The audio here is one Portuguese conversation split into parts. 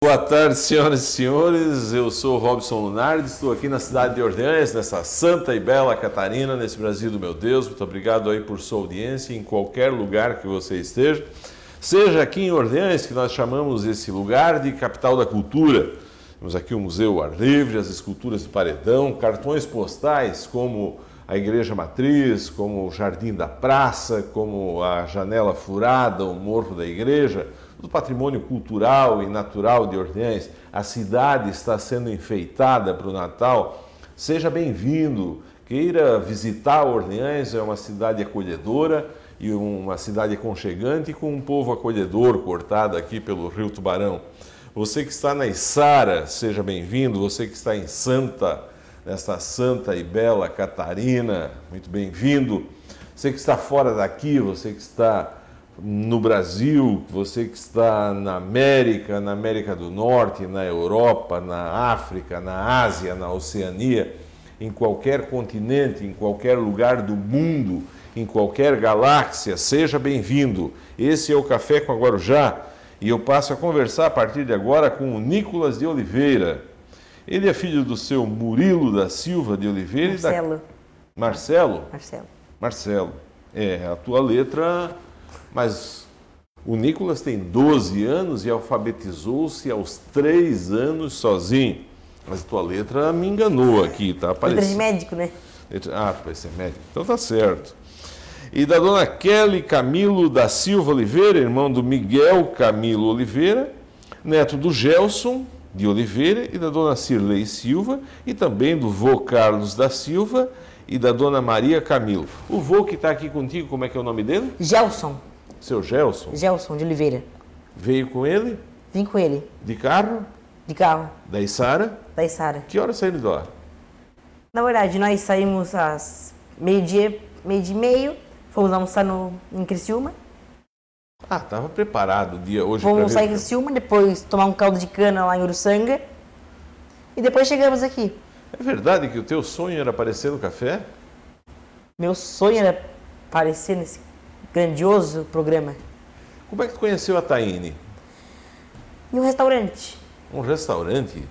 Boa tarde, senhoras e senhores. Eu sou Robson Lunardi, estou aqui na cidade de Orleans, nessa santa e bela Catarina, nesse Brasil do meu Deus. Muito obrigado aí por sua audiência em qualquer lugar que você esteja. Seja aqui em Orleans, que nós chamamos esse lugar de capital da cultura. Temos aqui o Museu Ar Livre, as esculturas de paredão, cartões postais como a Igreja Matriz, como o Jardim da Praça, como a Janela Furada, o Morro da Igreja do patrimônio cultural e natural de Orleans. A cidade está sendo enfeitada para o Natal. Seja bem-vindo. Queira visitar Orleans, é uma cidade acolhedora e uma cidade aconchegante com um povo acolhedor cortado aqui pelo Rio Tubarão. Você que está na Içara, seja bem-vindo. Você que está em Santa, nesta santa e bela Catarina, muito bem-vindo. Você que está fora daqui, você que está no Brasil, você que está na América, na América do Norte, na Europa, na África, na Ásia, na Oceania, em qualquer continente, em qualquer lugar do mundo, em qualquer galáxia, seja bem-vindo. Esse é o Café com a Guarujá e eu passo a conversar a partir de agora com o Nicolas de Oliveira. Ele é filho do seu Murilo da Silva de Oliveira Marcelo. e da... Marcelo. Marcelo. Marcelo. É, a tua letra mas o Nicolas tem 12 anos e alfabetizou-se aos 3 anos sozinho. Mas a tua letra me enganou aqui, tá? Letra de médico, né? Ah, vai ser médico. Então tá certo. E da dona Kelly Camilo da Silva Oliveira, irmão do Miguel Camilo Oliveira, neto do Gelson de Oliveira e da dona Cirlei Silva, e também do vô Carlos da Silva e da dona Maria Camilo. O vô que está aqui contigo, como é que é o nome dele? Gelson. Seu Gelson? Gelson de Oliveira. Veio com ele? Vim com ele. De carro? De carro. Da Isara? Da Isara. Que hora saíram de lá? Na verdade, nós saímos às meio-dia, meio de meio, fomos almoçar no, em Criciúma. Ah, estava preparado o dia hoje Fomos sair em Criciúma, depois tomar um caldo de cana lá em Uruçanga. E depois chegamos aqui. É verdade que o teu sonho era aparecer no café? Meu sonho era aparecer nesse grandioso programa. Como é que tu conheceu a Taine? Em um restaurante. Um restaurante?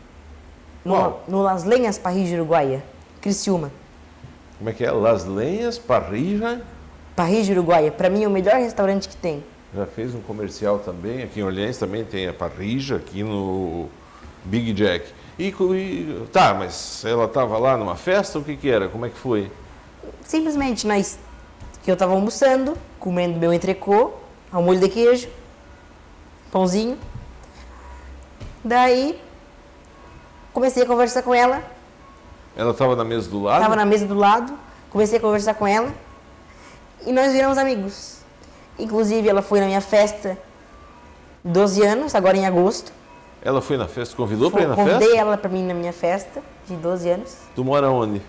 No, no Las Lenhas, Parrija, Uruguaia. Criciúma. Como é que é? Las Lenhas, Parrija? Parrija, Uruguaia. Para mim é o melhor restaurante que tem. Já fez um comercial também. Aqui em Orleans também tem a Parrija, aqui no Big Jack. E, e tá, mas ela estava lá numa festa? O que que era? Como é que foi? Simplesmente nós que eu estava almoçando, comendo meu entrecô, ao molho de queijo, pãozinho. Daí comecei a conversar com ela. Ela estava na mesa do lado? Estava na mesa do lado. Comecei a conversar com ela e nós viramos amigos. Inclusive, ela foi na minha festa 12 anos, agora em agosto. Ela foi na festa, convidou para ir na Convidei festa? Convidei ela para mim na minha festa de 12 anos. Tu mora onde?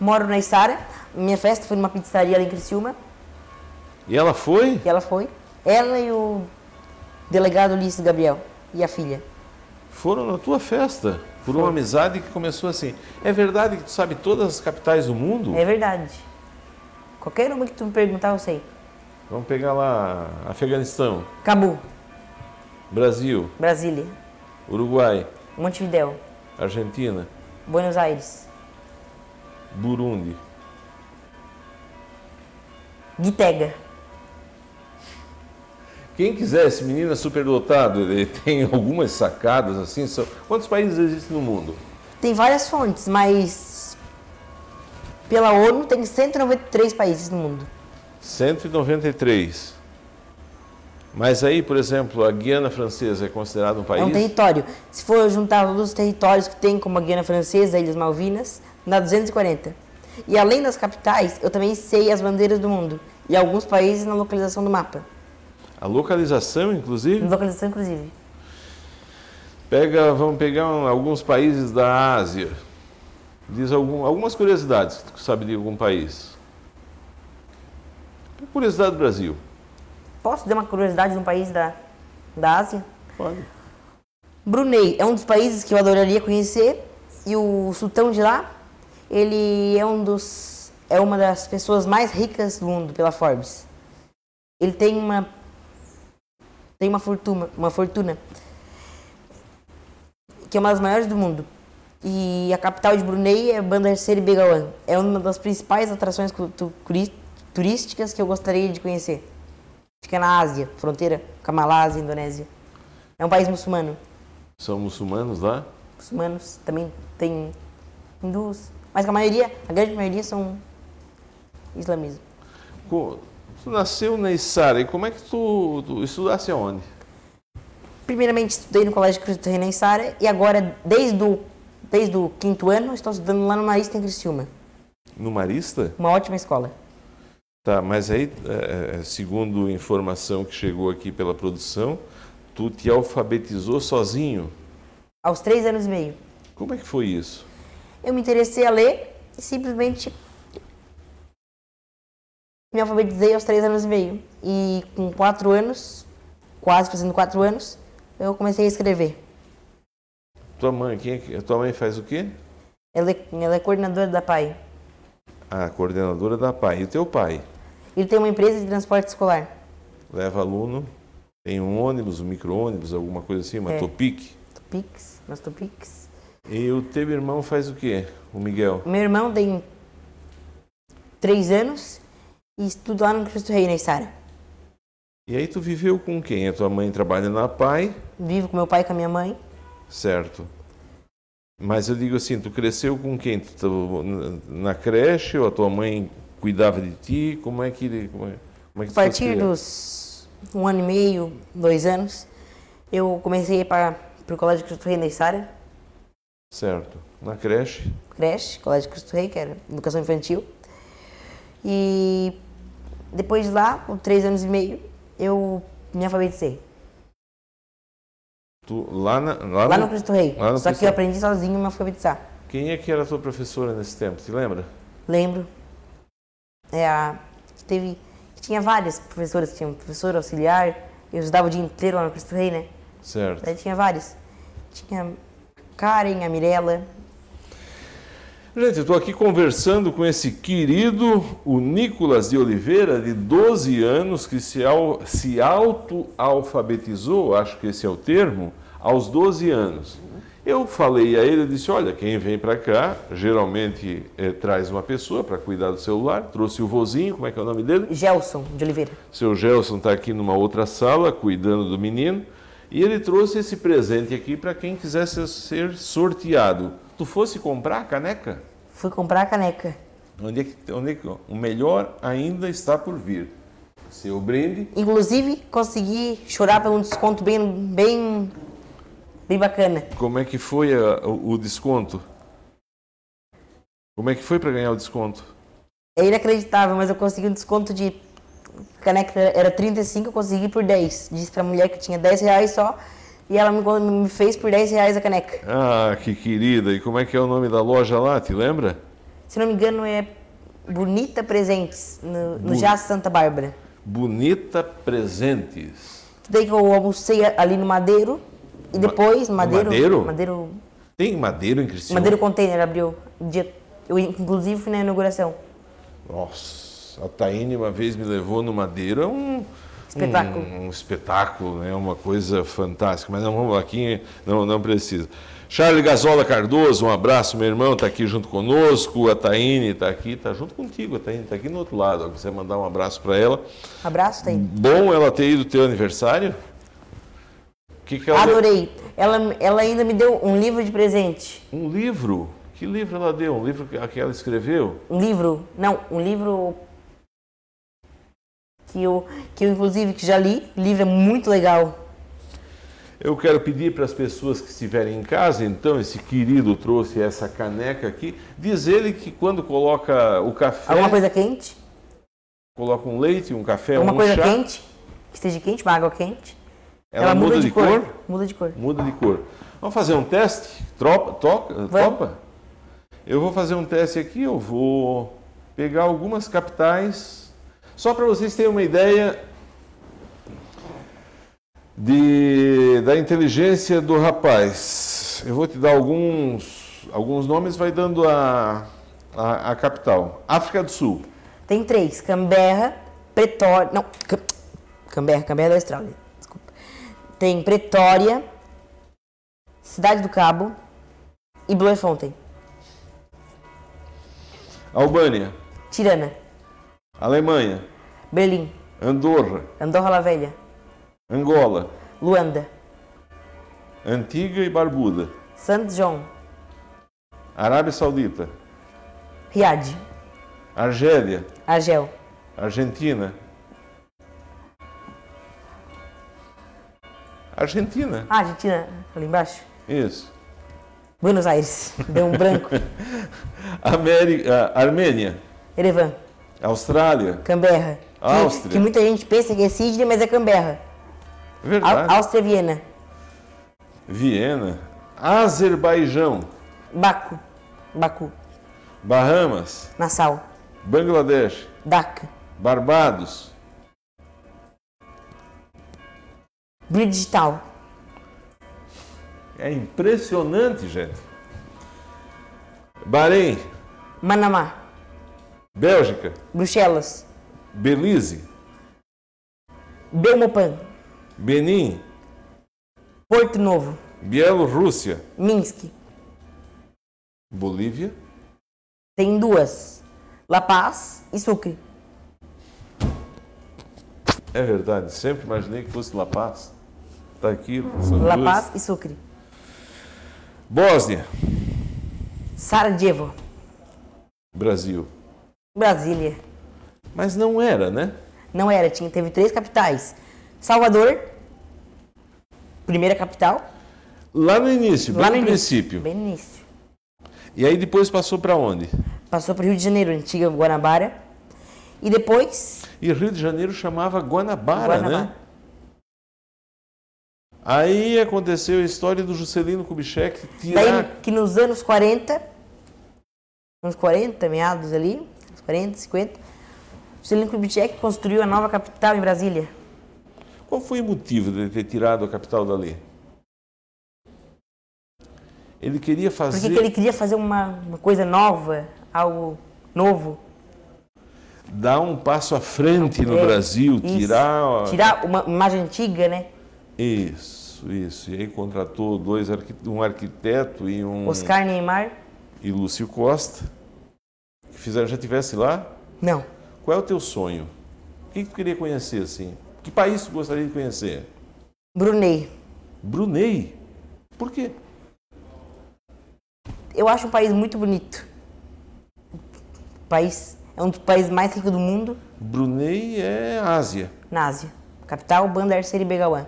Moro na Isara. Minha festa foi numa pizzaria ali em Criciúma. E ela foi? E ela foi. Ela e o delegado Ulisses Gabriel e a filha. Foram na tua festa, por foi. uma amizade que começou assim. É verdade que tu sabe todas as capitais do mundo? É verdade. Qualquer uma que tu me perguntar, eu sei. Vamos pegar lá Afeganistão. Cabu. Brasil. Brasília. Uruguai. Montevidéu. Argentina. Buenos Aires. Burundi. Gitega. Quem quiser, esse menino é superdotado, ele tem algumas sacadas assim. São... Quantos países existem no mundo? Tem várias fontes, mas pela ONU tem 193 países no mundo. 193. Mas aí, por exemplo, a Guiana Francesa é considerada um país? É um território. Se for juntar todos os territórios que tem, como a Guiana Francesa, Ilhas Malvinas, dá 240. E além das capitais, eu também sei as bandeiras do mundo. E alguns países na localização do mapa. A localização, inclusive? Localização, inclusive. Pega, vamos pegar um, alguns países da Ásia. Diz algum, algumas curiosidades que tu sabe de algum país. Curiosidade do Brasil. Posso dar uma curiosidade de um país da, da Ásia? Pode. Brunei é um dos países que eu adoraria conhecer e o sultão de lá, ele é um dos é uma das pessoas mais ricas do mundo pela Forbes. Ele tem uma tem uma fortuna, uma fortuna. que é uma das maiores do mundo. E a capital de Brunei é Bandar Seri Begawan. É uma das principais atrações turísticas que eu gostaria de conhecer. Fica na Ásia, fronteira com a Malásia, Indonésia. É um país muçulmano. São muçulmanos lá? Muçulmanos também tem hindus, mas a maioria, a grande maioria são islamismo. Co- Tu nasceu na Içara e como é que tu, tu estudasse aonde? Primeiramente estudei no Colégio Cristo Rei na Içara e agora, desde o, desde o quinto ano, estou estudando lá no Marista em Criciúma. No Marista? Uma ótima escola. Tá, mas aí, é, é, segundo informação que chegou aqui pela produção, tu te alfabetizou sozinho. Aos três anos e meio. Como é que foi isso? Eu me interessei a ler e simplesmente me alfabetizei aos três anos e meio. E com quatro anos, quase fazendo quatro anos, eu comecei a escrever. Tua mãe, quem é tua mãe faz o quê? Ela é, ela é coordenadora da PAI. A coordenadora da PAI. E o teu pai? Ele tem uma empresa de transporte escolar. Leva aluno, tem um ônibus, um micro-ônibus, alguma coisa assim, uma É. Topic. Tupix, nós Tupix. E o teu irmão faz o quê? O Miguel? Meu irmão tem três anos e estuda lá no Cristo Rei, na Isara. E aí tu viveu com quem? A tua mãe trabalha na PAI, Vivo com meu pai e com a minha mãe. certo? Mas eu digo assim, tu cresceu com quem? Tu, na creche ou a tua mãe cuidava de ti? Como é que como é, como é que A partir dos um ano e meio, dois anos, eu comecei a ir para o Colégio Cristo Rei, na Isara. Certo. Na creche? creche, Colégio Cristo Rei, que era educação infantil. E depois de lá, com três anos e meio, eu me alfabetizei. Tu, lá na, lá Lá no- no Cristo Rei. Só Cristo que eu aprendi sozinho a me alfabetizar. Quem é que era a tua professora nesse tempo? Te lembra? Lembro. É a. Teve. Tinha várias professoras, tinha um professor auxiliar, eu estudava o dia inteiro lá no Cristo Rei, né? Certo. Daí tinha vários. Tinha Karen, a Mirella. Gente, estou aqui conversando com esse querido, o Nicolas de Oliveira, de 12 anos, que se, se auto-alfabetizou, acho que esse é o termo, aos 12 anos. Eu falei a ele, eu disse, olha, quem vem para cá, geralmente eh, traz uma pessoa para cuidar do celular, trouxe o vozinho, como é que é o nome dele? Gelson de Oliveira. Seu Gelson está aqui numa outra sala, cuidando do menino, e ele trouxe esse presente aqui para quem quisesse ser sorteado. Tu fosse comprar a caneca? Fui comprar a caneca. Onde é que, onde é que, o melhor ainda está por vir. Seu brinde. Inclusive, consegui chorar por um desconto bem, bem, bem bacana. Como é que foi a- o, desconto? Como é que foi para ganhar o desconto? É inacreditável, mas eu consegui um desconto de. A caneca era 35, eu consegui por 10. Disse pra mulher que tinha 10 reais só. E ela me, fez por 10 reais a caneca. Ah, que querida! E como é que é o nome da loja lá? Te lembra? Se não me engano, é Bonita Presentes, no, no Bu- Jazz Santa Bárbara. Bonita Presentes. Daí que eu almocei ali no Madeiro. E depois, Madeiro. Madeiro? Madeiro, Tem madeiro em Criciúma? Madeiro Container abriu. Dia, eu, inclusive, fui na inauguração. Nossa, a Taine uma vez me levou no Madeiro, é um Espetáculo. um, um espetáculo, né? Uma coisa fantástica. Mas não vamos aqui, não, não precisa. Charlie Gazola Cardoso, um abraço, meu irmão, está aqui junto conosco. A Taine está aqui, está junto contigo. A Taine está aqui no outro lado. Quiser mandar um abraço para ela. Abraço, aí. Bom ela ter ido teu aniversário. Que, que ela deu? Adorei. Ela, ela ainda me deu um livro de presente. Um livro. Que livro ela deu? Um livro que que ela escreveu? Um livro, não, um livro que eu, que eu inclusive que já li. O livro é muito legal. Eu quero pedir para as pessoas que estiverem em casa, então, esse querido trouxe essa caneca aqui, diz ele que quando coloca o café, Alguma coisa quente, coloca um leite, um café, alguma um coisa chá, quente, que esteja quente, uma água quente. Ela, muda, de, cor? Muda de cor. Muda de cor. Vamos fazer um teste? Tropa, toca, topa? Eu vou fazer um teste aqui, eu vou pegar algumas capitais, só para vocês terem uma ideia de, da inteligência do rapaz. Eu vou te dar alguns, alguns nomes, vai dando a, a, a capital. África do Sul, Tem três: Canberra, Pretória. Não, Canberra, Canberra é da Austrália. Tem Pretória, Cidade do Cabo e Bloemfontein. Albânia, Tirana, Alemanha, Berlim, Andorra, Andorra la Velha, Angola, Luanda, Antiga e Barbuda, Saint John, Arábia Saudita, Riad, Argélia, Argel, Argentina. Argentina, ah, Argentina, ali embaixo. isso. Buenos Aires, deu um branco. América, Armênia, Erevan, Austrália, Canberra. que- Áustria. Que, muita gente pensa que é Sydney, mas é Canberra. Au- verdade. Áustria, Viena, Viena, Azerbaijão, Baku, Baku, Bahamas, Nassau, Bangladesh, Dhaka, Barbados, Bridgetown, É impressionante, gente. Bahrein, Manamá, Bélgica, Bruxelas, Belize, Belmopan, Benin, Porto Novo, Bielorrússia, Minsk. Bolívia, Tem duas, La Paz e Sucre. é verdade, sempre imaginei que fosse La Paz. Está aqui, são La duas. Paz e Sucre. Bósnia, Sarajevo, Brasil. Brasília. Mas não era, né? Não era, tinha, teve três capitais. Salvador, primeira capital. Lá no início, bem lá no, no início. princípio. Bem no início. E aí depois passou para onde? Passou para Rio de Janeiro, antiga Guanabara. E depois, E Rio de Janeiro chamava Guanabara, Guanabara. né? Aí aconteceu a história do Juscelino Kubitschek tirar daí que nos anos 40, uns 40, meados ali, uns 40, 50, Juscelino Kubitschek construiu a nova capital em Brasília. Qual foi o motivo de ter tirado a capital dali? Ele queria Porque fazer. que ele queria fazer uma, uma coisa nova, algo novo. dar um passo à frente no É, Brasil, isso. tirar. a- Tirar uma imagem antiga, né? Isso, isso. E aí contratou dois um arquiteto e um Oscar Neymar. e Lúcio Costa, que fizeram já tivesse lá. Não. Qual é o teu sonho? O que que tu queria conhecer assim? Que país tu gostaria de conhecer? Brunei. Brunei. Por quê? Eu acho um país muito bonito. O país é um dos países mais ricos do mundo, Brunei é Ásia. na Ásia. Capital Bandar Seri Begawan.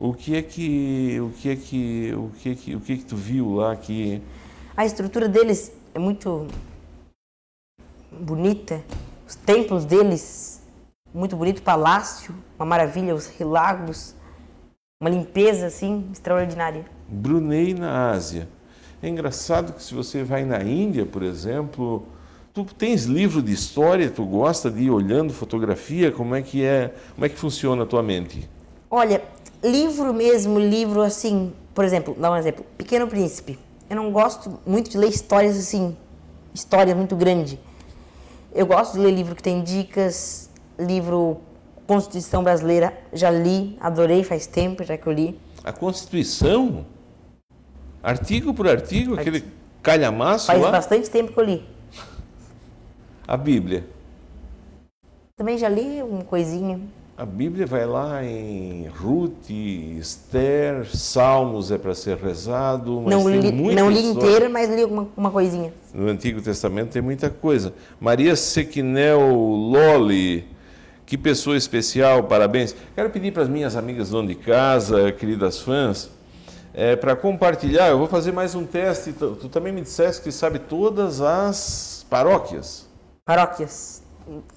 O que é que o que é que o que é que o que é que tu viu lá que A estrutura deles é muito bonita. Os templos deles, muito bonito. Palácio, uma maravilha. Os lagos, uma limpeza assim extraordinária. Brunei na Ásia. É engraçado que se você vai na Índia, por exemplo, tu tens livro de história, tu gosta de ir olhando fotografia, como é que é, como é que funciona a tua mente? Olha, livro mesmo, livro assim, por exemplo, dá um exemplo, Pequeno Príncipe. Eu não gosto muito de ler histórias assim, histórias muito grandes. Eu gosto de ler livro que tem dicas, livro Constituição Brasileira, já li, adorei faz tempo já que eu li. A Constituição, artigo por artigo, aquele calhamaço Faz lá, bastante tempo que eu li. a Bíblia. Também já li uma coisinha. A Bíblia vai lá em Ruth, Esther, Salmos é para ser rezado, mas Não tem li, não li inteira, mas li uma, uma coisinha. No Antigo Testamento tem muita coisa. Maria Sequinel Loli, que pessoa especial, parabéns. Quero pedir para as minhas amigas dono de casa, queridas fãs, para compartilhar. Eu vou fazer mais um teste. Tu, tu também me disseste que sabe todas as paróquias. Paróquias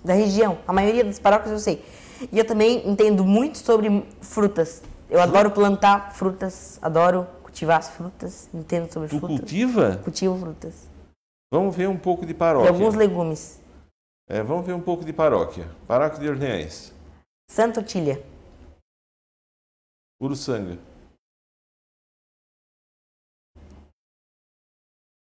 da região. A maioria das paróquias eu sei. E eu também entendo muito sobre frutas. Eu adoro plantar frutas, adoro cultivar as frutas, entendo sobre Tu frutas. cultiva? Cultivo frutas. Vamos ver um pouco de E paróquia. alguns legumes. É, vamos ver um pouco de paróquia. Paróquia de Orneães. Santa Otília. Uruçanga.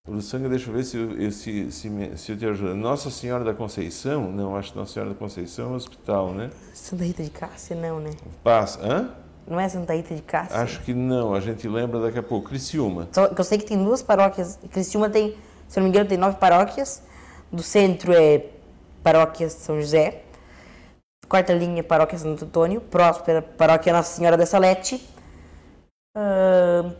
Uruçanga, deixa eu ver se, eu- se, se, se eu te ajudo. Nossa Senhora da Conceição? Não, acho que Nossa Senhora da Conceição é um hospital, né? Santa Rita de Cássia, não, né? Passa. Hã? Não é Santa Rita de Cássia? Acho que não, a gente lembra daqui a pouco. Criciúma. Só que eu sei que tem duas paróquias. Criciúma tem, se eu não me engano, tem nove paróquias. Do centro é paróquia São José. Quarta linha, paróquia Santo Antônio. Próspera, paróquia Nossa Senhora da Salete. Ahn,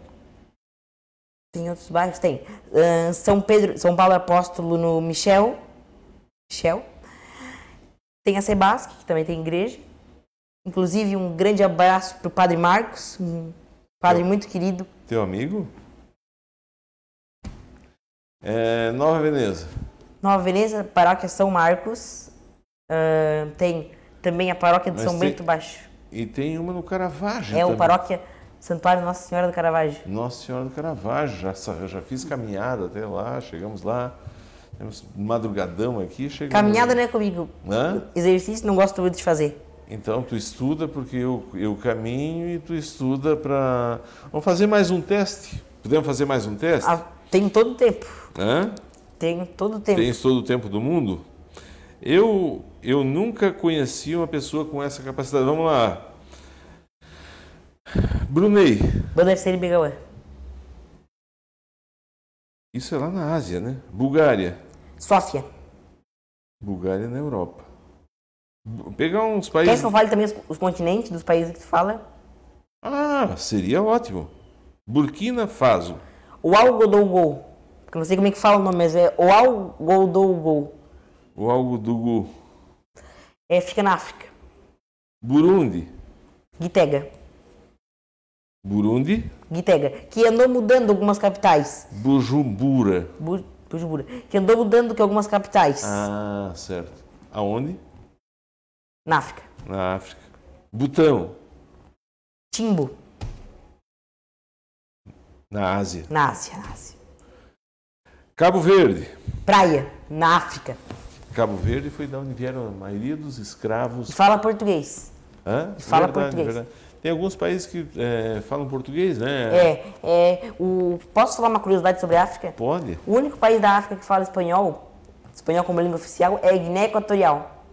tem outros bairros? Tem. Ahn, São Pedro, São Paulo Apóstolo no Michel. Michel. Tem a Sebasque, que também tem igreja. Inclusive, um grande abraço para o Padre Marcos, um padre muito querido. Teu amigo? É, Nova Veneza. Nova Veneza, paróquia São Marcos. Ahn, tem também a paróquia de Mas São tem- Bento Baixo. E tem uma no Caravaggio É o também. paróquia Santuário Nossa Senhora do Caravaggio. Nossa Senhora do Caravaggio. Já, já fiz caminhada até lá, chegamos lá. Temos madrugadão aqui, chegamos... Caminhada não é comigo. Hã? Exercício não gosto muito de fazer. Então, tu estuda porque eu, eu caminho e tu estuda para... Vamos fazer mais um teste? Podemos fazer mais um teste? Ah, tenho todo o tempo. Hã? Tenho todo o tempo. Tens todo o tempo do mundo? Eu, eu nunca conheci uma pessoa com essa capacidade. Vamos lá. Brunei. E Begawan. Isso é lá na Ásia, né? Bulgária. Sófia. Bulgária na Europa. Pegar uns Quer países. que eu fale também os, os continentes dos países que tu fala? Ah, seria ótimo. Burkina Faso. Ouagadougou. Porque eu não sei como é que fala o nome, mas é Ouagadougou. O Algodugu. É, fica na África. Burundi. Gitega. Burundi. Gitega. Que andou mudando algumas capitais. Bujumbura. Bu- Bujumbura. Que andou mudando que algumas capitais. Ah, certo. Aonde? Na África. Na África. Butão. Timbu. Na Ásia. Na Ásia. Na Ásia. Cabo Verde. Praia. Na África. Cabo Verde foi da onde vieram a maioria dos E escravos. fala português. Hã? E fala português. Tem alguns países que é, falam português, né? É, é, o, posso falar uma curiosidade sobre a África? Pode. O único país da África que fala espanhol, espanhol como língua oficial, é Guiné Equatorial.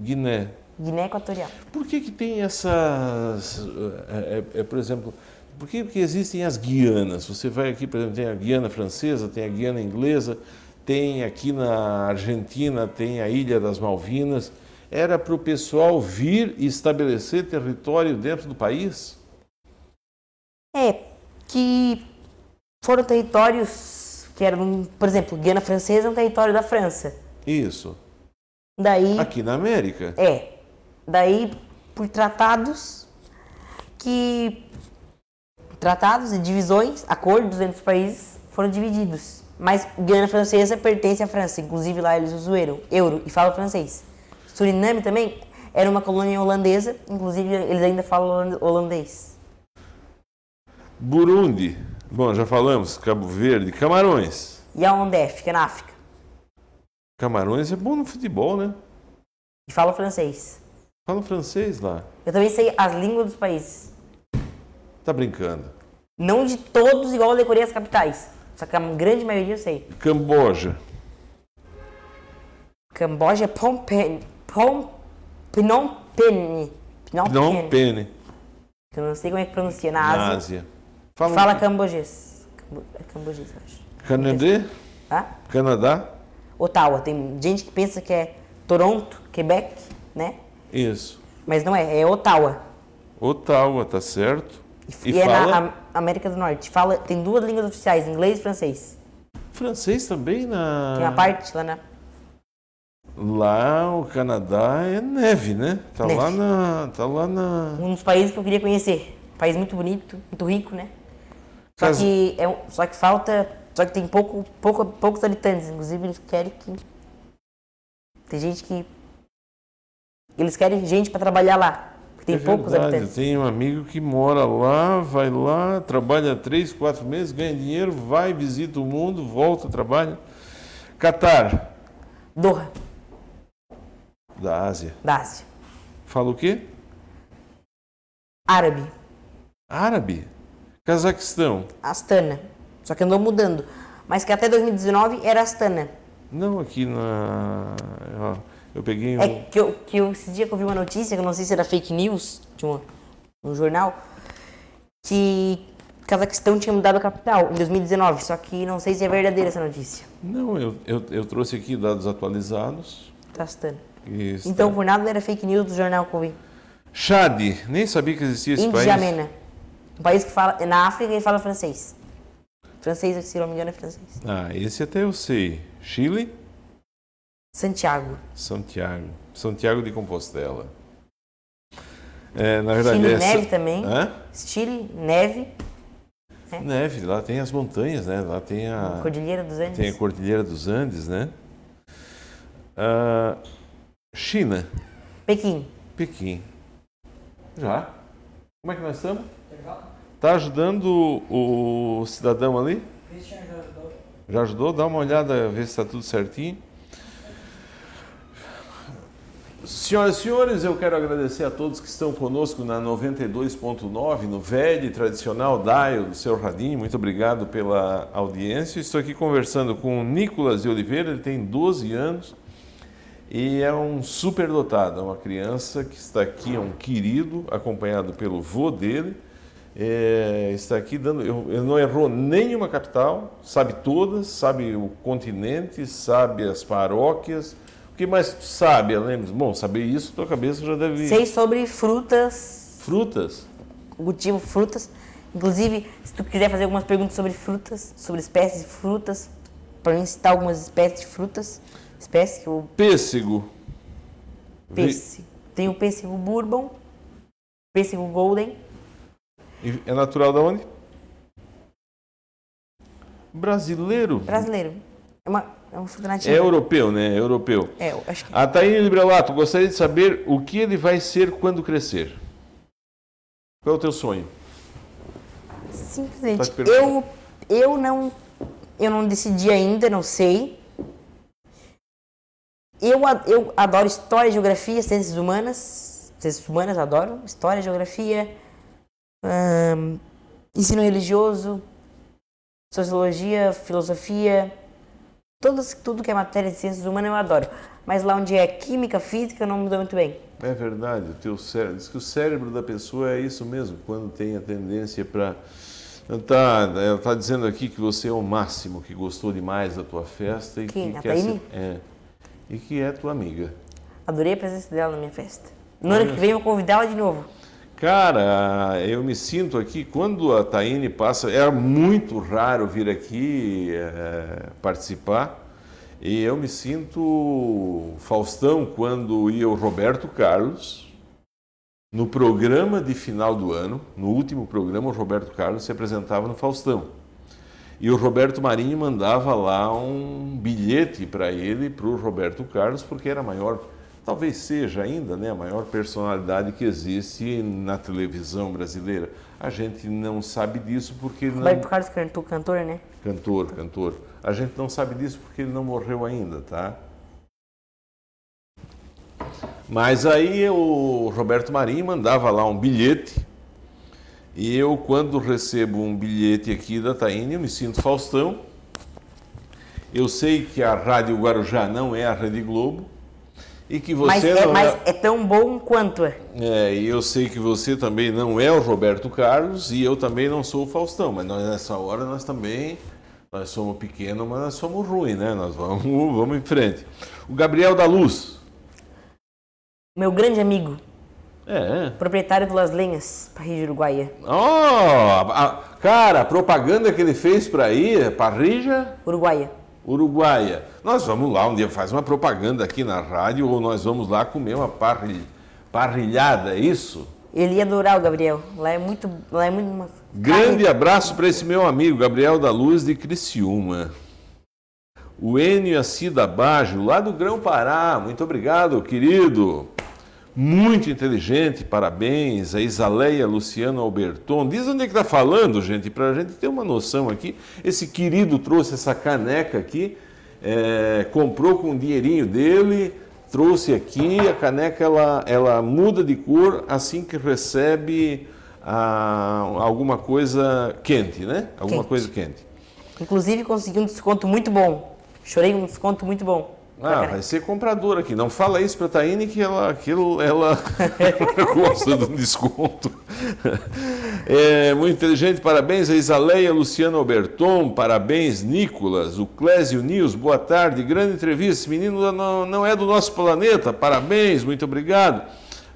Guiné. Guiné Equatorial. Por que, que tem essas. É, é, é, por exemplo, por que, que existem as Guianas? Você vai aqui, por exemplo, tem a Guiana Francesa, tem a Guiana Inglesa, tem aqui na Argentina, tem a Ilha das Malvinas. Era para o pessoal vir e estabelecer território dentro do país? É, que foram territórios que eram, por exemplo, Guiana Francesa é um território da França. Isso. Daí, Aqui na América. é, daí por tratados que tratados e divisões, acordos entre os países foram divididos. Mas Guiana Francesa pertence à França, inclusive lá eles usam euro, euro e falam francês. Suriname também era uma colônia holandesa, inclusive eles ainda falam holand- holandês. Burundi. Bom, já falamos. Cabo Verde. Camarões. E aonde é? Fica na África. Camarões é bom no futebol, né? E fala francês. Fala francês lá. Eu também sei as línguas dos países. Tá brincando. Não de todos igual eu decorei as capitais. Só que a grande maioria eu sei. Camboja. Camboja é Phnom Penh. Phnom, Phnom Penh. Phnom Phnom Penh. Que eu não sei como é que pronuncia. Na Na Ásia. Ásia. Fala, Fala cambojês. Cambo- É cambojês, eu acho. Canadá. Tá? Canadá. Ottawa. Tem gente que pensa que é Toronto, Quebec, né? Isso. Mas não é. É Ottawa. Ottawa, tá certo. E, E, é fala na Am- América do Norte. Fala, tem duas línguas oficiais, inglês e francês. francês também na. Tem uma parte lá na. Lá o Canadá é neve, né? Tá Neve. lá na. Tá lá na. Um dos países que eu queria conhecer. País muito bonito, muito rico, né? Só Cas- que, é, só que falta. Só que tem pouco, pouco, poucos habitantes. Inclusive, eles querem que. Tem gente que. Eles querem gente para trabalhar lá. Porque tem é poucos verdade, habitantes. Tem um amigo que mora lá, vai lá, trabalha três, quatro meses, ganha dinheiro, vai, visita o mundo, volta, trabalha. Catar, Doha, da Ásia. da Ásia. Fala o quê? Árabe, Árabe. Cazaquistão. Astana. Só que andou mudando. Mas que até 2019 era Astana. Não, aqui na. ó, eu peguei um. É que eu, que eu, esse dia que eu vi uma notícia, que eu não sei se era fake news, de um, um jornal, que Cazaquistão tinha mudado a capital em 2019, só que não sei se é verdadeira essa notícia. Não, eu, eu, eu trouxe aqui dados atualizados. Tá citando. Isso. Então, por nada era fake news do jornal que eu vi. Chad, nem sabia que existia esse país. Indiamena. Um país que fala. Na África ele fala francês. Francês, se não me engano, é francês. Ah, esse até eu sei. Chile, Santiago. Santiago. Santiago de Compostela. É, na verdade, Chile, essa... neve também. Hã? Chile, neve. Neve, lá tem as montanhas, né? Lá tem a, Cordilheira dos Andes. tem a Cordilheira dos Andes, né? Ah, China, Pequim. Pequim. Já? Como é que nós estamos? Tá ajudando o, cidadão ali? Já ajudou? Dá uma olhada, ver se está tudo certinho. Senhoras e senhores, eu quero agradecer a todos que estão conosco na 92.9, no velho e tradicional dial do seu Radinho. Muito obrigado pela audiência. Estou aqui conversando com o Nicolas de Oliveira, ele tem 12 anos e é um superdotado, é uma criança que está aqui, é um querido, acompanhado pelo vô dele. É, está aqui dando. Ele não errou nenhuma capital, sabe todas, sabe o continente, sabe as paróquias. O que mais tu sabe, além Bom, saber isso, tua cabeça já deve. Sei sobre frutas, Frutas. cultivo frutas. Inclusive, se tu quiser fazer algumas perguntas sobre frutas, sobre espécies de frutas, para mim citar algumas espécies de frutas, espécies que eu Pêssego. pêssego. Tem o pêssego bourbon, pêssego golden, É natural da onde? Brasileiro. brasileiro. É uma, é fruta É europeu, né? É europeu. É, acho que A Taine Librelato, gostaria de saber o que ele vai ser quando crescer. Qual é o teu sonho? Tá simplesmente. te perguntando. Eu, eu não, eu não decidi ainda, não sei. Eu, eu adoro história, geografia, ciências humanas. Ciências humanas adoro. História, geografia, ensino religioso, sociologia, filosofia. Todos, tudo que é matéria de ciências humanas eu adoro. Mas lá onde é química, física, não me dou muito bem. É verdade, o teu cérebro. Diz que o cérebro da pessoa é isso mesmo, quando tem a tendência para. Tá, ela está dizendo aqui que você é o máximo, que gostou demais da tua festa e Quem? que A quer ser, é, e que é tua amiga. Adorei a presença dela na minha festa. No ano que vem eu vou convidá-la de novo. Cara, eu me sinto aqui, quando a Taine passa, era muito raro vir aqui eh, participar, e eu me sinto Faustão quando ia o Roberto Carlos, no programa de final do ano, no último programa, o Roberto Carlos se apresentava no Faustão. E o Roberto Marinho mandava lá um bilhete para ele, para o Roberto Carlos, porque era a maior, talvez seja ainda, né, a maior personalidade que existe na televisão brasileira. A gente não sabe disso porque ele não... Roberto Carlos cantor, cantor, né? Cantor, cantor. A gente não sabe disso porque ele não morreu ainda, tá? Mas aí o Roberto Marinho mandava lá um bilhete. E eu, quando recebo um bilhete aqui da Taine, eu me sinto Faustão. Eu sei que a Rádio Guarujá não é a Rede Globo. E que você Mas, é, não mas é tão bom quanto é. é, e eu sei que você também não é o Roberto Carlos e eu também não sou o Faustão, mas nós nessa hora nós também nós somos pequenos, mas nós somos ruins, né? Nós vamos, vamos em frente. O Gabriel da Luz. Meu grande amigo, É. proprietário do Las Lenhas, Parrilha Uruguaia. Ó, a- cara, a propaganda que ele fez para ir, Parrija Uruguaia. Uruguaia. Nós vamos lá um dia, faz uma propaganda aqui na rádio ou nós vamos lá comer uma parri- parrilhada, é isso? Ele ia adorar o Gabriel. Lá é muito. Lá é muito. Grande abraço para esse meu amigo Gabriel da Luz de Criciúma. O Enio e a Cida Baggio, lá do Grão Pará. Muito obrigado, querido. Muito inteligente, parabéns. A Isaleia Luciano Alberton. Diz onde é que está falando, gente, para a gente ter uma noção aqui. Esse querido trouxe essa caneca aqui, é, comprou com o dinheirinho dele, trouxe aqui. A caneca ela, ela muda de cor assim que recebe ah, alguma coisa quente, né? Alguma Quente. coisa quente. Inclusive consegui um desconto muito bom. Chorei um desconto muito bom. Ah, vai ser comprador aqui. Não fala isso para a Taine que ela, que ela, gosta do desconto. É, muito inteligente, parabéns a Isaleia Luciano Alberton, parabéns Nicolas, o Clésio Nils, boa tarde, grande entrevista. Esse menino não, não é do nosso planeta, parabéns, muito obrigado.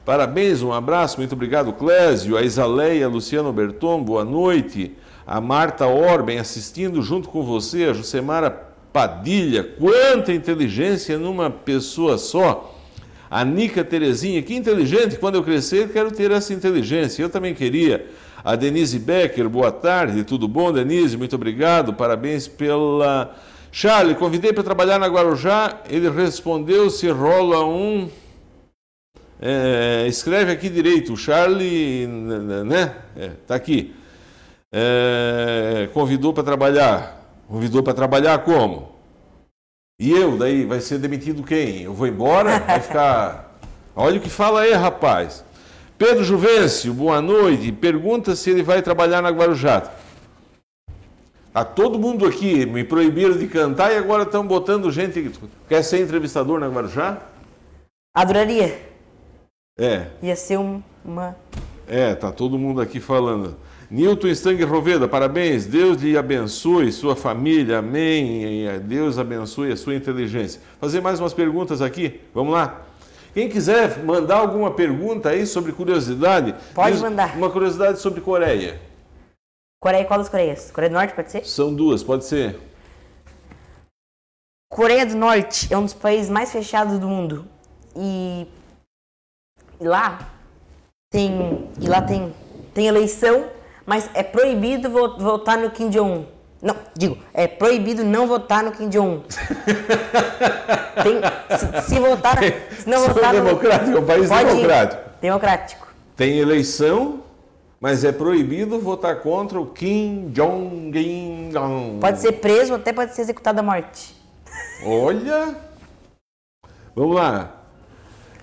Parabéns, um abraço, muito obrigado, Clésio. A Isaleia Luciano Alberton, boa noite. A Marta Orben assistindo junto com você, a Jusemara Padilha, quanta inteligência numa pessoa só. A Nica Terezinha, que inteligente, quando eu crescer quero ter essa inteligência. Eu também queria. A Denise Becker, boa tarde, tudo bom, Denise? Muito obrigado, parabéns pela. Charlie, convidei para trabalhar na Guarujá, ele respondeu se rola um. É, escreve aqui direito, Charlie, né? É, tá aqui. É, convidou para trabalhar. Convidou para trabalhar como? E eu, daí, vai ser demitido quem? Eu vou embora? Vai ficar. Olha o que fala aí, rapaz. Pedro Juvencio, boa noite. Pergunta se ele vai trabalhar na Guarujá. Tá todo mundo aqui, me proibiram de cantar e agora estão botando gente. Quer ser entrevistador na Guarujá? Adoraria. É. Ia ser uma. É, tá todo mundo aqui falando. Nilton Stang Roveda, parabéns. Deus lhe abençoe sua família. Amém. Deus abençoe a sua inteligência. Fazer mais umas perguntas aqui. Vamos lá. Quem quiser mandar alguma pergunta aí sobre curiosidade, pode mandar. Uma curiosidade sobre Coreia. Coreia, qual das Coreias? Coreia do Norte pode ser? São duas, pode ser. Coreia do Norte é um dos países mais fechados do mundo. E, e lá tem e lá tem tem eleição mas é proibido votar no Kim Jong-un. Não, digo, é proibido não votar no Kim Jong-un. se, se, votar, se não votar no... democrático, é um país democrático. Ir. Democrático. Tem eleição, mas é proibido votar contra o Kim Jong-un. Pode ser preso, até pode ser executado à morte. Olha! Vamos lá.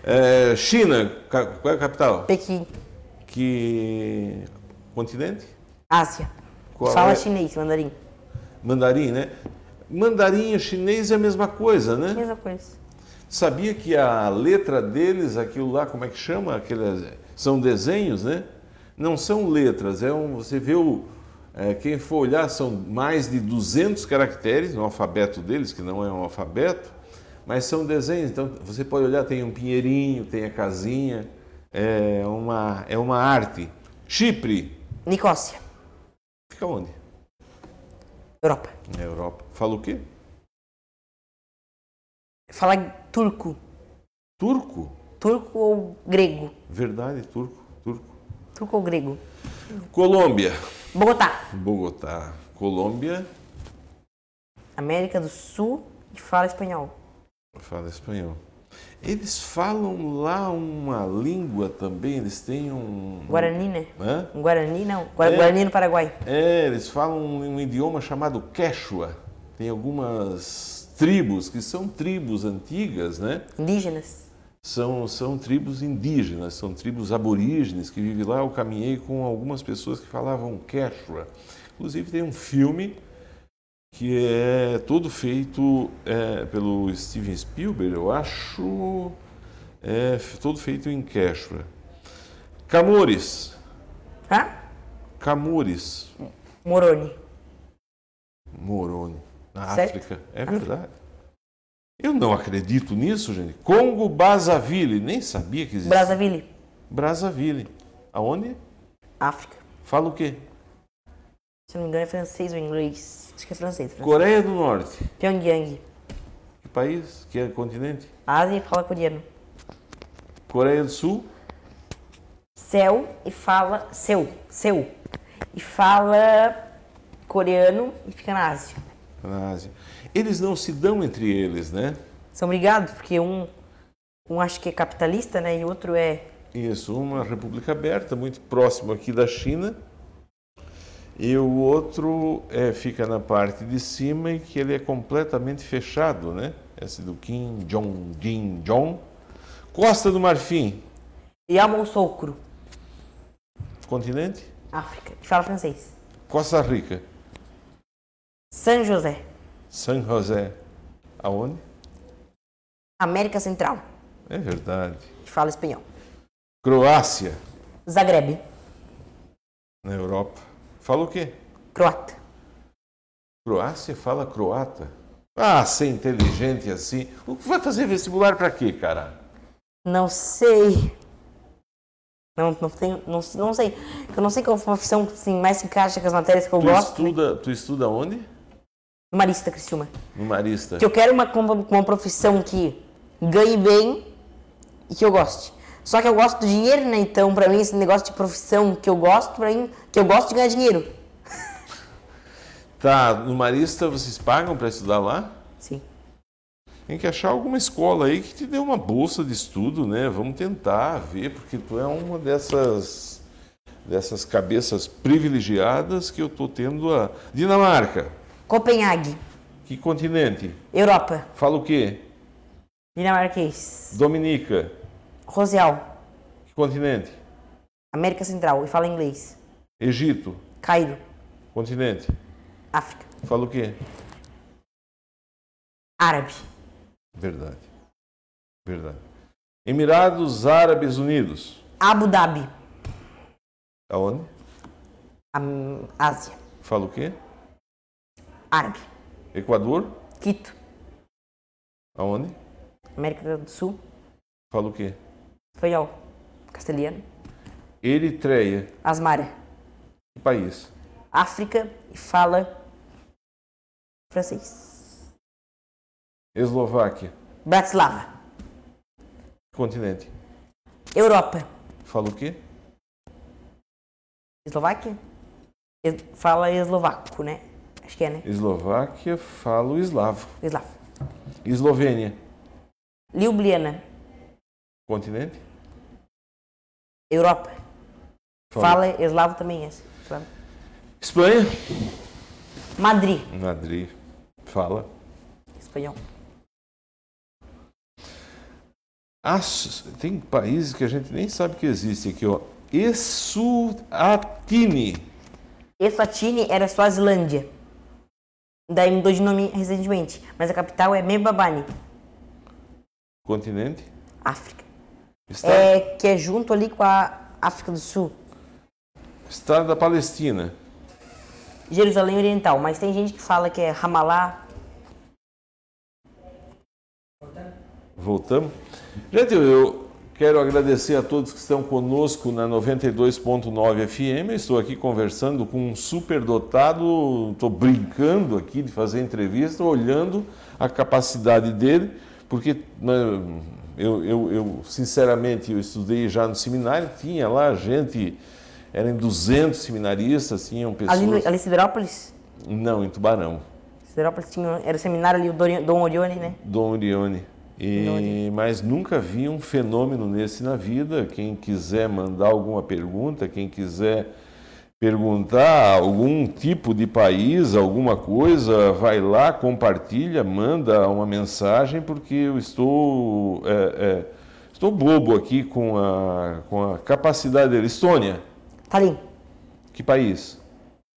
É, China, qual é a capital? Pequim. Que Continente? Ásia. Qual Fala é? chinês, mandarim. Mandarim, né? Mandarim e chinês é a mesma coisa, né? Mesma coisa. Sabia que a letra deles, aquilo lá, como é que chama? Aqueles, são desenhos, né? Não são letras, é um, você vê o, é, quem for olhar, são mais de 200 caracteres no alfabeto deles, que não é um alfabeto, mas são desenhos. Então você pode olhar, tem um pinheirinho, tem a casinha, é uma, é uma arte. Chipre, Nicócia. Fica onde? Europa. Na Europa. Fala o quê? Fala turco. Turco? Turco ou grego? Verdade, turco. Turco. Turco ou grego? Colômbia. Bogotá. Bogotá. Colômbia. América do Sul e fala espanhol. Fala espanhol. Eles falam lá uma língua também, eles têm um. Guarani, né? Hã? Um Guarani, não. É, Guarani no Paraguai. É, eles falam um, um idioma chamado Quechua. Tem algumas tribos que são tribos antigas, né? Indígenas. São, são tribos indígenas, são tribos aborígenes que vivem lá. Eu caminhei com algumas pessoas que falavam Quechua. Inclusive tem um filme que é todo feito é, pelo Steven Spielberg, eu acho, é todo feito em Quechua. Camores. Hã? Camores. Moroni. Moroni. Na certo? África. É verdade. Eu não acredito nisso, gente. Congo Brazzaville. Nem sabia que existia. Brazzaville. Brazzaville. Aonde? África. Fala o quê? Se não me engano é francês ou inglês. Acho que é francês. francês. Coreia do Norte. Pyongyang. Que país? Que é continente? Ásia fala coreano. Coreia do Sul. Céu e fala seu, seu. E fala coreano e fica na Ásia. Na Ásia. Eles não se dão entre eles, né? São brigados, porque um, um acho que é capitalista, né? E outro é. Isso, uma república aberta, muito próximo aqui da China e o outro é, fica na parte de cima e que ele é completamente fechado, né? Esse do Kim Jong Jin Jong. Costa do Marfim. Yamoussoukro. Continente? África. Fala francês. Costa Rica. São José. São José. Aonde? América Central, É verdade. fala espanhol. Croácia, Zagreb, na Europa. Fala o quê? croata. Croácia fala croata. Ah, ser inteligente assim. O que vai fazer vestibular pra quê, cara? Não sei. Não, não, tenho, não, não sei. Eu não sei qual profissão assim, mais se encaixa com as matérias que eu Tu gosto. estuda, tu estuda onde? Marista, Criciúma. No Marista. Que eu quero uma, uma, uma profissão que ganhe bem e que eu goste. Só que eu gosto do dinheiro, né? Então, pra mim, esse negócio de profissão que eu gosto, pra mim, que eu gosto de ganhar dinheiro. Tá, no Marista vocês pagam pra estudar lá? Sim. Tem que achar alguma escola aí que te dê uma bolsa de estudo, né? Vamos tentar ver, porque tu é uma dessas dessas cabeças privilegiadas que eu tô tendo a Dinamarca. Copenhague, Que continente? Europa, Fala o quê? dinamarquês, Dominica. Roseal, Que continente? América Central e fala inglês. Egito. Cairo, Continente. África, Fala o quê? Árabe, Verdade. Verdade. Emirados Árabes Unidos. Abu Dhabi, Aonde? Am- Ásia, Fala o quê? Árabe, Equador. Quito, Aonde? América do Sul, Fala o quê? Espanhol, castelhano, Eritreia. Asmara, Que país? África e fala francês. Eslováquia. Bratislava, continente? Europa, Fala o quê? Eslováquia, Es- fala eslovaco, né? Acho que é, né? Eslováquia fala o eslavo. Eslavo. Eslovênia. Ljubljana, Continente? Europa, Fala. fala eslavo também é. Espanha. Madrid, Madrid. Fala. espanhol. As- tem países que a gente nem sabe que existe aqui, ó. Eswatini. Eswatini era Suazilândia. Daí mudou de nome recentemente, mas a capital é Mbabane, Continente. África. Estado, É, que é junto ali com a África do Sul, Estado da Palestina. Jerusalém Oriental, mas tem gente que fala que é Ramallah. Voltamos. Gente, eu quero agradecer a todos que estão conosco na 92.9 FM. Estou aqui conversando com um superdotado, estou brincando aqui de fazer entrevista, olhando a capacidade dele, porque né, eu, eu, eu, sinceramente, eu estudei já no seminário, tinha lá gente, eram 200 seminaristas, tinham pessoas... Ali, no, ali em Siderópolis, Não, em Tubarão. Siderópolis tinha, era o seminário ali, o Dom Dom Orione, né? Dom Orione. E, mas nunca vi um fenômeno nesse na vida. Quem quiser mandar alguma pergunta, quem quiser perguntar algum tipo de país, alguma coisa, vai lá, compartilha, manda uma mensagem, porque eu estou, é, é, estou bobo aqui com a, com a capacidade dele. Estônia, ali, que país?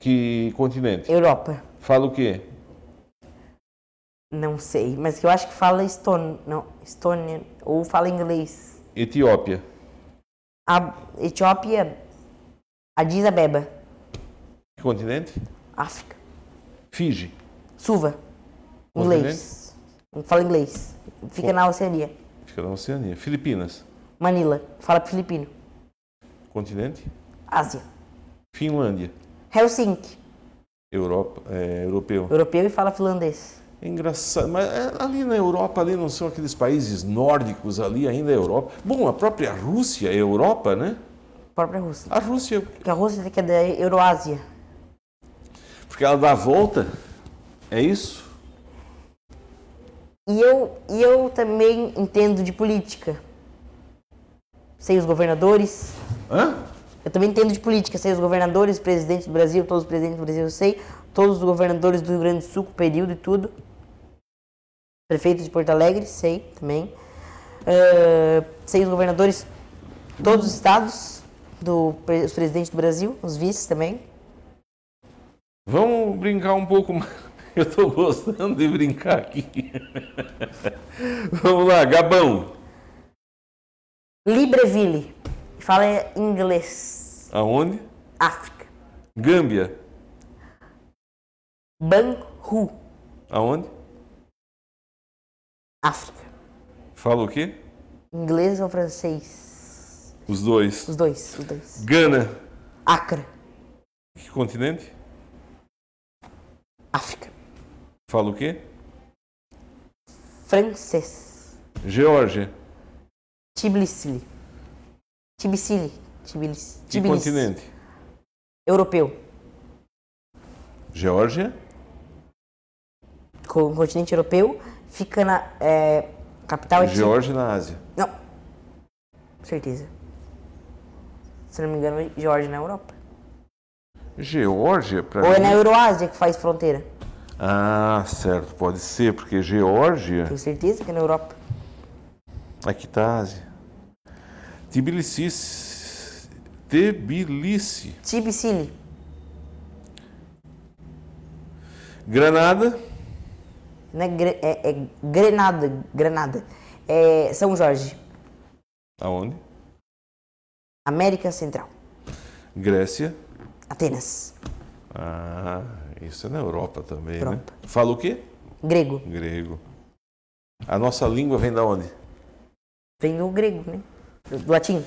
Que continente? Europa. Fala o quê? Não sei, mas eu acho que fala Estônia, não, Estônia, ou fala inglês. Etiópia. A Etiópia, Addis Abeba, continente? África. Fiji. Suva, inglês. Fala inglês. Fica na Oceania. Fica na Oceania. Filipinas. Manila, fala filipino. Continente? Ásia. Finlândia. Helsinki, Europa, é, europeu. europeu e fala finlandês. É engraçado, mas é, ali na Europa ali não são aqueles países nórdicos ali ainda é Europa. Bom, a própria Rússia é Europa, né? Própria Rússia. A Rússia, Porque a Rússia que é da Euroásia. Porque ela dá a volta, é isso? E eu, e eu também entendo de política. Sei os governadores. Hã? Eu também entendo de política. Sei os governadores, presidentes do Brasil, todos os presidentes do Brasil eu sei. Todos os governadores do Rio Grande do Sul, período e tudo. Prefeito de Porto Alegre, sei também. Eh, sei os governadores, todos os estados, do, os presidentes do Brasil, os vices também. Vamos brincar um pouco mais. Eu estou gostando de brincar aqui. Vamos lá, Gabão. Libreville. Fala inglês. Aonde? África. Gâmbia. Banhu. Aonde? África. Fala o quê? Inglês ou francês? Os dois. Os dois, os dois. Gana. Acre. Que continente? África. Fala o quê? Francês. Geórgia. Tbilisi. Tbilisi. Tbilisi. Que continente? Europeu. Geórgia. Com o continente europeu. Fica na é, capital é Geórgia na Ásia. Não. Certeza. Se não me engano, Geórgia na Europa. Geórgia, para Ou é na Euroásia que faz fronteira? Ah, certo, pode ser, porque Geórgia. Tenho certeza que é na Europa. Aqui está a Ásia. Tbilisi. Tbilisi. Tbilisi. Granada. Não é, é, é Grenada. Granada. É São Jorge. Aonde? América Central. Grécia. Atenas. Ah, isso é na Europa também, Europa. né? Fala o quê? Grego. Grego. A nossa língua vem da onde? Vem do grego, né? Do latim.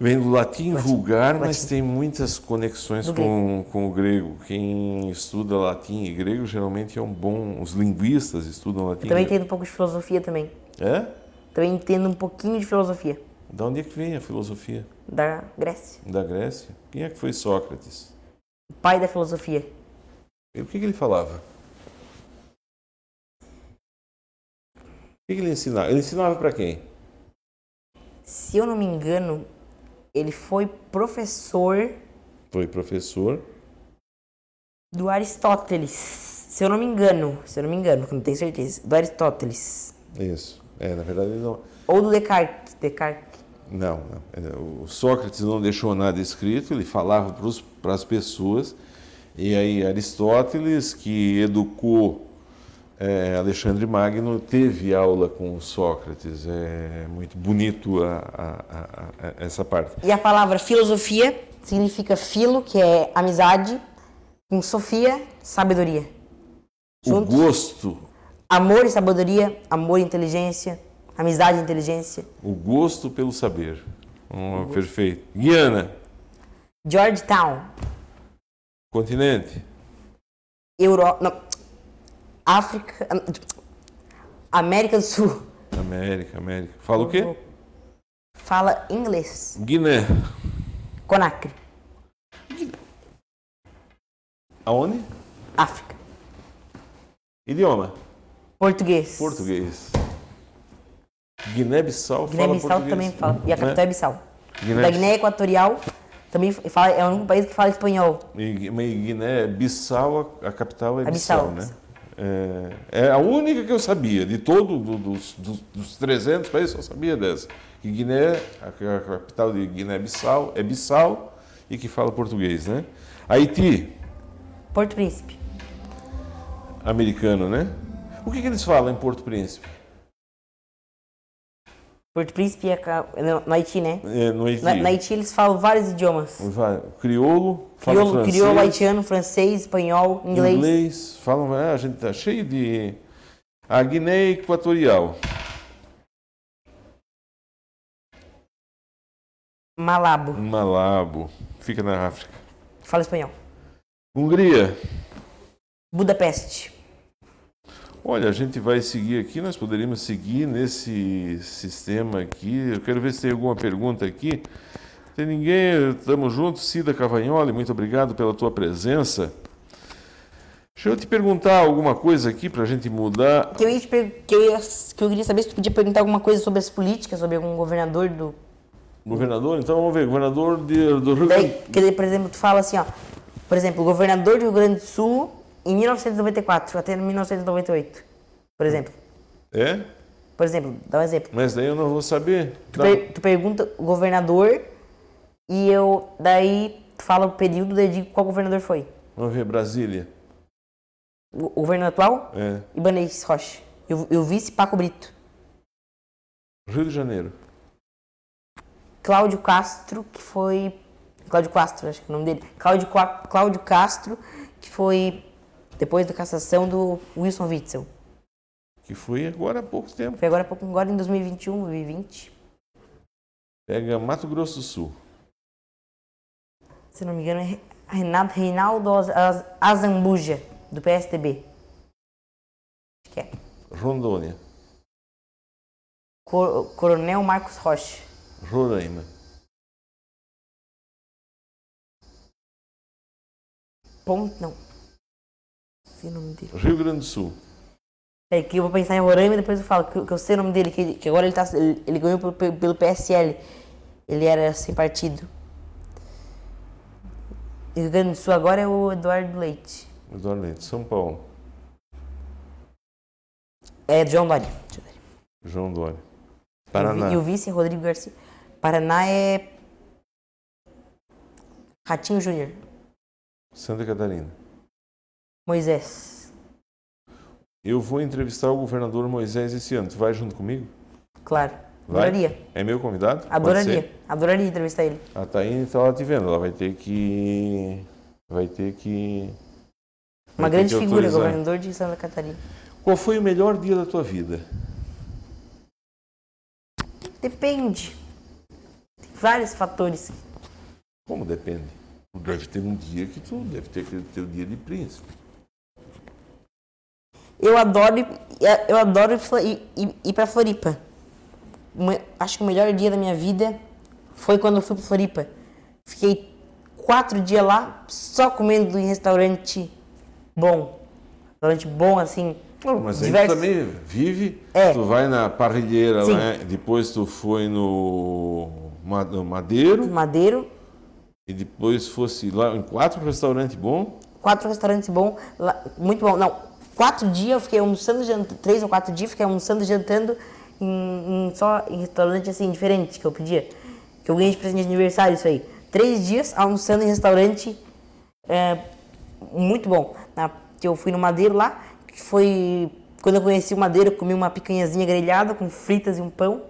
Vem do latim, Latim. vulgar, mas Latim. tem muitas conexões com, com o grego. Quem estuda latim e grego geralmente é um bom. Os linguistas estudam latim. Também e grego. entendo um pouco de filosofia também. É? Também entendo um pouquinho de filosofia. Da onde é que vem a filosofia? Da Grécia. Da Grécia? Quem é que foi Sócrates? O pai da filosofia. E o que, que ele falava? O que, que ele ensinava? Ele ensinava para quem? Se eu não me engano, ele foi professor Foi professor. do Aristóteles. Se eu não me engano, se eu não me engano, que não tenho certeza. Do Aristóteles. Isso. É, na verdade ele não. Ou do Descartes. Descartes. Não, não. É, O Sócrates não deixou nada escrito, ele falava para as pessoas. E aí Aristóteles, que educou é, Alexandre Magno, teve aula com o Sócrates. É muito bonito a- a- a- essa parte. E a palavra filosofia significa filo, que é amizade, com sofia, sabedoria. O Juntos. gosto, Amor e sabedoria, amor e inteligência, amizade e inteligência. o gosto pelo saber. Oh, perfeito. Guiana, Georgetown, continente. Euro... Não. África... América do Sul. América, América. Fala o quê? Fala inglês. Guiné. Conacre. Aonde? África. Idioma. Português. Português. Guiné-Bissau fala Guiné-Bissau português. também fala. E a né? capital é Bissau. Guiné- Da Guiné Equatorial também fala, é o único país que fala espanhol. E, Guiné-Bissau, a, capital é É Bissau, Bissau. né? É, é a única que eu sabia. De todo, do- dos, dos, dos 300 países, eu só sabia dessa. Que Guiné, a, a capital de Guiné-Bissau é Bissau e que fala português, né? Haiti, Porto Príncipe. americano, né? O que, que eles falam em Porto Príncipe? Porto Príncipe é no, Haiti, né? É, no Haiti. Na, na Haiti eles falam vários idiomas. Vai, Crioulo, fala Crioulo, francês, crioulo, haitiano, francês, espanhol, inglês. inglês, falam, é, a gente tá cheio de... A Guiné Equatorial, Malabo, Malabo, fica na África. fala espanhol. Hungria, Budapeste. Olha, a gente vai seguir aqui, nós poderíamos seguir nesse sistema aqui. Eu quero ver se tem alguma pergunta aqui. Tem ninguém, estamos juntos. Cida Cavagnoli, muito obrigado pela tua presença. Deixa eu te perguntar alguma coisa aqui para a gente mudar. Que eu, ia te per- que, eu ia- que eu queria saber se tu podia perguntar alguma coisa sobre as políticas, sobre algum governador do. Governador, então vamos ver, governador de- do Rio Grande que daí, por exemplo, tu fala assim, ó. Por exemplo, o governador do Rio Grande do Sul em 1994 até 1998. Por exemplo. É? Por exemplo, dá um exemplo. Mas daí eu não vou saber. Tu, per- tu pergunta o governador e eu daí tu fala o período daí eu digo qual governador foi. Vamos ver, Brasília. O, o governo atual? É. Ibanez Rocha. E o, e o vice Paco Brito. Rio de Janeiro. Cláudio Castro, que foi. Cláudio Castro, acho que é o nome dele. Cláudio, Cláudio Castro, que foi depois da cassação do Wilson Witzel. Que foi agora há pouco tempo. Foi agora, há pouco- agora em 2021, 2020. Pega Mato Grosso do Sul. Se não me engano, é Renato, Reinaldo Az- Az- Azambuja, do PSDB. Acho que é. Rondônia. Cor- Coronel Marcos Rocha. Roraima. Ponto. Não. Sei o nome dele. Rio Grande do Sul. É que eu vou pensar em Roraima e depois eu falo que, que eu sei o nome dele, que, que agora ele, tá, ele, ele ganhou pelo, pelo PSL. Ele era sem partido. Rio Grande do Sul agora é o Eduardo Leite. Eduardo Leite. São Paulo. É João Dória. João Dória. Paraná. E o vice é Rodrigo Garcia. Paraná é. Ratinho Júnior. Santa Catarina. Moisés. Eu vou entrevistar o governador Moisés esse ano. Tu vai junto comigo? Claro. Vai? Adoraria. É meu convidado? Adoraria. Adoraria entrevistar ele. A Taine tá lá te vendo. Ela vai ter que. Vai ter que. Uma vai ter grande que figura, governador de Santa Catarina. Qual foi o melhor dia da tua vida? Depende. Tem vários fatores. Como depende? Deve ter um dia que tu deve ter aquele teu dia de príncipe. Eu adoro, ir- eu adoro ir, ir, ir, pra Floripa. Acho que o melhor dia da minha vida foi quando eu fui pra Floripa. Fiquei quatro dias lá só comendo em restaurante bom. Restaurante bom, assim. Não, mas aí tu também vive, É. tu vai na parrilheira, né? depois tu foi no Ma- no Madeiro Madeiro, e depois fosse lá em quatro restaurantes bons. quatro restaurantes bons, lá- muito bom. Não, quatro dias eu fiquei almoçando, jant- três ou quatro dias, fiquei almoçando, jantando em, em- só em restaurante assim, diferente que eu pedia. Que eu ganhei de presente de aniversário isso aí. Três dias almoçando em restaurante é, muito bom. Na, que eu fui no Madeiro lá, que foi quando eu conheci o Madeiro, eu comi uma picanhazinha grelhada com fritas e um pão.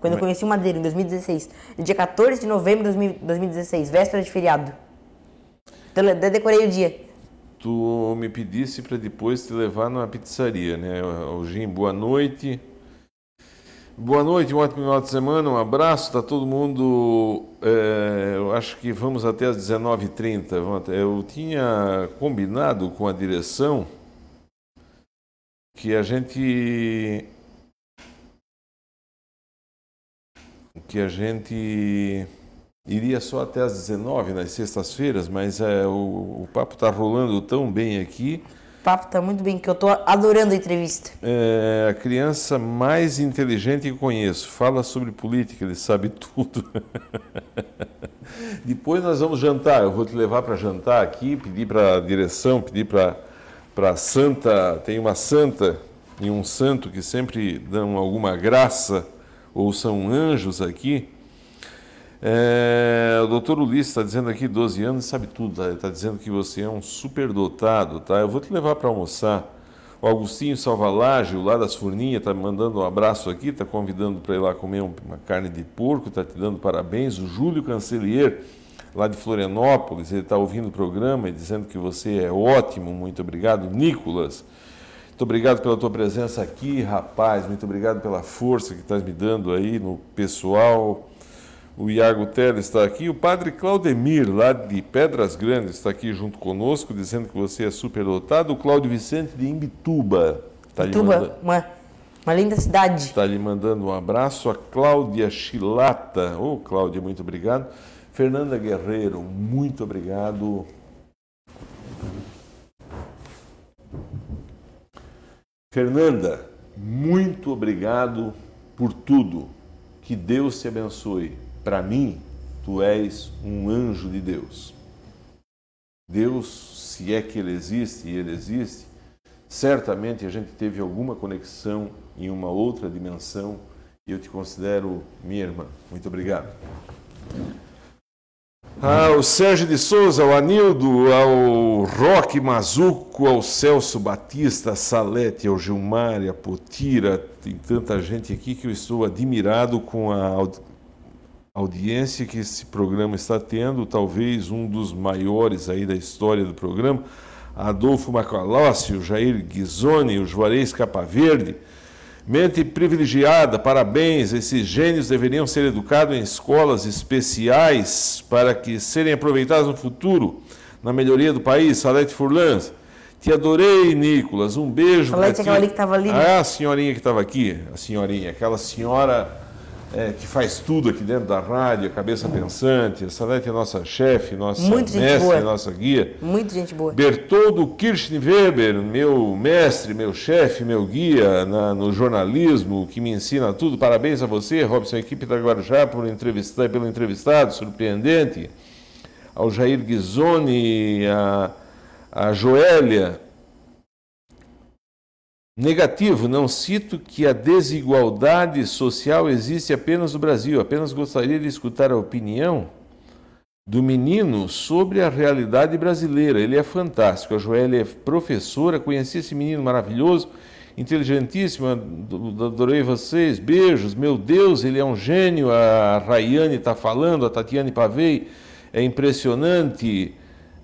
Quando eu conheci o Madeiro, em 2016. Dia 14 de novembro de 2000 2016, véspera de feriado. Então, eu decorei o dia. Tu me pedisse para depois te levar numa pizzaria, né? O Jim, boa noite. Boa noite, um ótimo final de semana, um abraço, tá todo mundo. é, eu acho que vamos até às 19h30. Vamos até- Eu tinha combinado com a direção que a gente. que a gente iria só até às 19 nas sextas-feiras, mas é, o, o papo está rolando tão bem aqui. O papo tá muito bem, que eu tô adorando a entrevista. É a criança mais inteligente que conheço. Fala sobre política, ele sabe tudo. Depois nós vamos jantar. Eu vou te levar para jantar aqui, pedir para a direção, pedir para para santa. Tem uma santa e um santo que sempre dão alguma graça ou são anjos aqui. É, o doutor Ulisses está dizendo aqui 12 anos, sabe tudo, tá? Está dizendo que você é um superdotado, tá? Eu vou te levar para almoçar. O Agostinho Salvalágio, lá das Furninhas, está mandando um abraço aqui, está convidando para ir lá comer um- uma carne de porco, está te dando parabéns. O Júlio Cancelier, lá de Florianópolis, ele está ouvindo o programa e dizendo que você é ótimo, muito obrigado. Nicolas, muito obrigado pela tua presença aqui, rapaz, muito obrigado pela força que estás me dando aí no pessoal. O Iago Teles está aqui. O padre Claudemir, lá de Pedras Grandes, está aqui junto conosco, dizendo que você é superdotado. O Cláudio Vicente de Imbituba está lhe, Ituba, manda- uma, uma linda cidade. tá lhe mandando um abraço. A Cláudia Chilata. Ô, Cláudia, muito obrigado. Fernanda Guerreiro, muito obrigado. Fernanda, muito obrigado por tudo. Que Deus te abençoe. Para mim, tu és um anjo de Deus. Deus, se é que ele existe e ele existe, certamente a gente teve alguma conexão em uma outra dimensão e eu te considero minha irmã. Muito obrigado. Ao Sérgio de Souza, ao Anildo, ao Roque Mazuco, ao Celso Batista, Salete, ao Gilmar, a Potira. Tem tanta gente aqui que eu estou admirado com a audiência que esse programa está tendo, talvez um dos maiores aí da história do programa. Adolfo Macalossi, o Jair Ghisoni, o Juarez Capaverde. Mente privilegiada, parabéns. Esses gênios deveriam ser educados em escolas especiais para que serem aproveitados no futuro, na melhoria do país. Salete Furlan, te adorei, Nicolas. Um beijo. Salete aquela ali que estava ali. Né? Ah, a senhorinha que estava aqui, a senhorinha, aquela senhora é, que faz tudo aqui dentro da rádio, a cabeça pensante. A Salete é nossa chefe, nossa Muito mestre, nossa guia. Muito gente boa. Bertoldo Kirchenweber, meu mestre, meu chefe, meu guia na, no jornalismo, que me ensina tudo. Parabéns a você, Robson, equipe da Guarujá, por entrevistar, pelo entrevistado, surpreendente. Ao Jair Ghisoni, a, a Joélia, Negativo, não cito que a desigualdade social existe apenas no Brasil. Apenas gostaria de escutar a opinião do menino sobre a realidade brasileira. Ele é fantástico. A Joélia é professora, conheci esse menino maravilhoso, inteligentíssimo, adorei vocês. Beijos. Meu Deus, ele é um gênio. A Rayane está falando, a Tatiane Pavei é impressionante.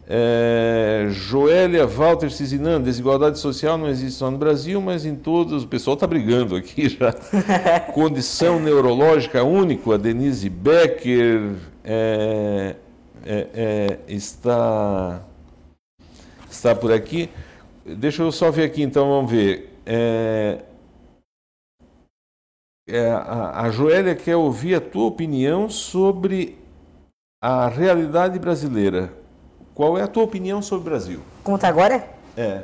É, Joélia Walter Cizinan, desigualdade social não existe só no Brasil, mas em todos. O pessoal está brigando aqui já. Condição neurológica única, a Denise Becker é, é, é, está, está por aqui. Deixa eu só ver aqui, então, vamos ver. É, é, a, a Joélia quer ouvir a tua opinião sobre a realidade brasileira. Qual é a tua opinião sobre o Brasil? Está agora? É.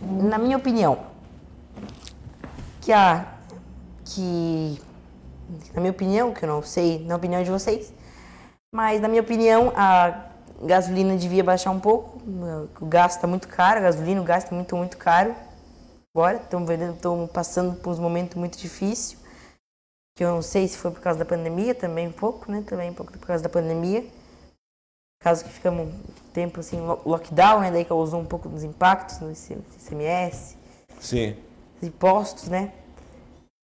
Na minha opinião, que a que na minha opinião, que eu não sei, na opinião de vocês, mas na minha opinião a gasolina devia baixar um pouco. O gás está muito caro, a gasolina, o gás está muito muito caro. Agora estamos passando por uns momentos muito difíceis, que eu não sei se foi por causa da pandemia também um pouco, né? Também um pouco por causa da pandemia caso que ficamos tempo assim, lockdown, né? Daí causou um pouco dos impactos no ICMS. Sim. Impostos, né?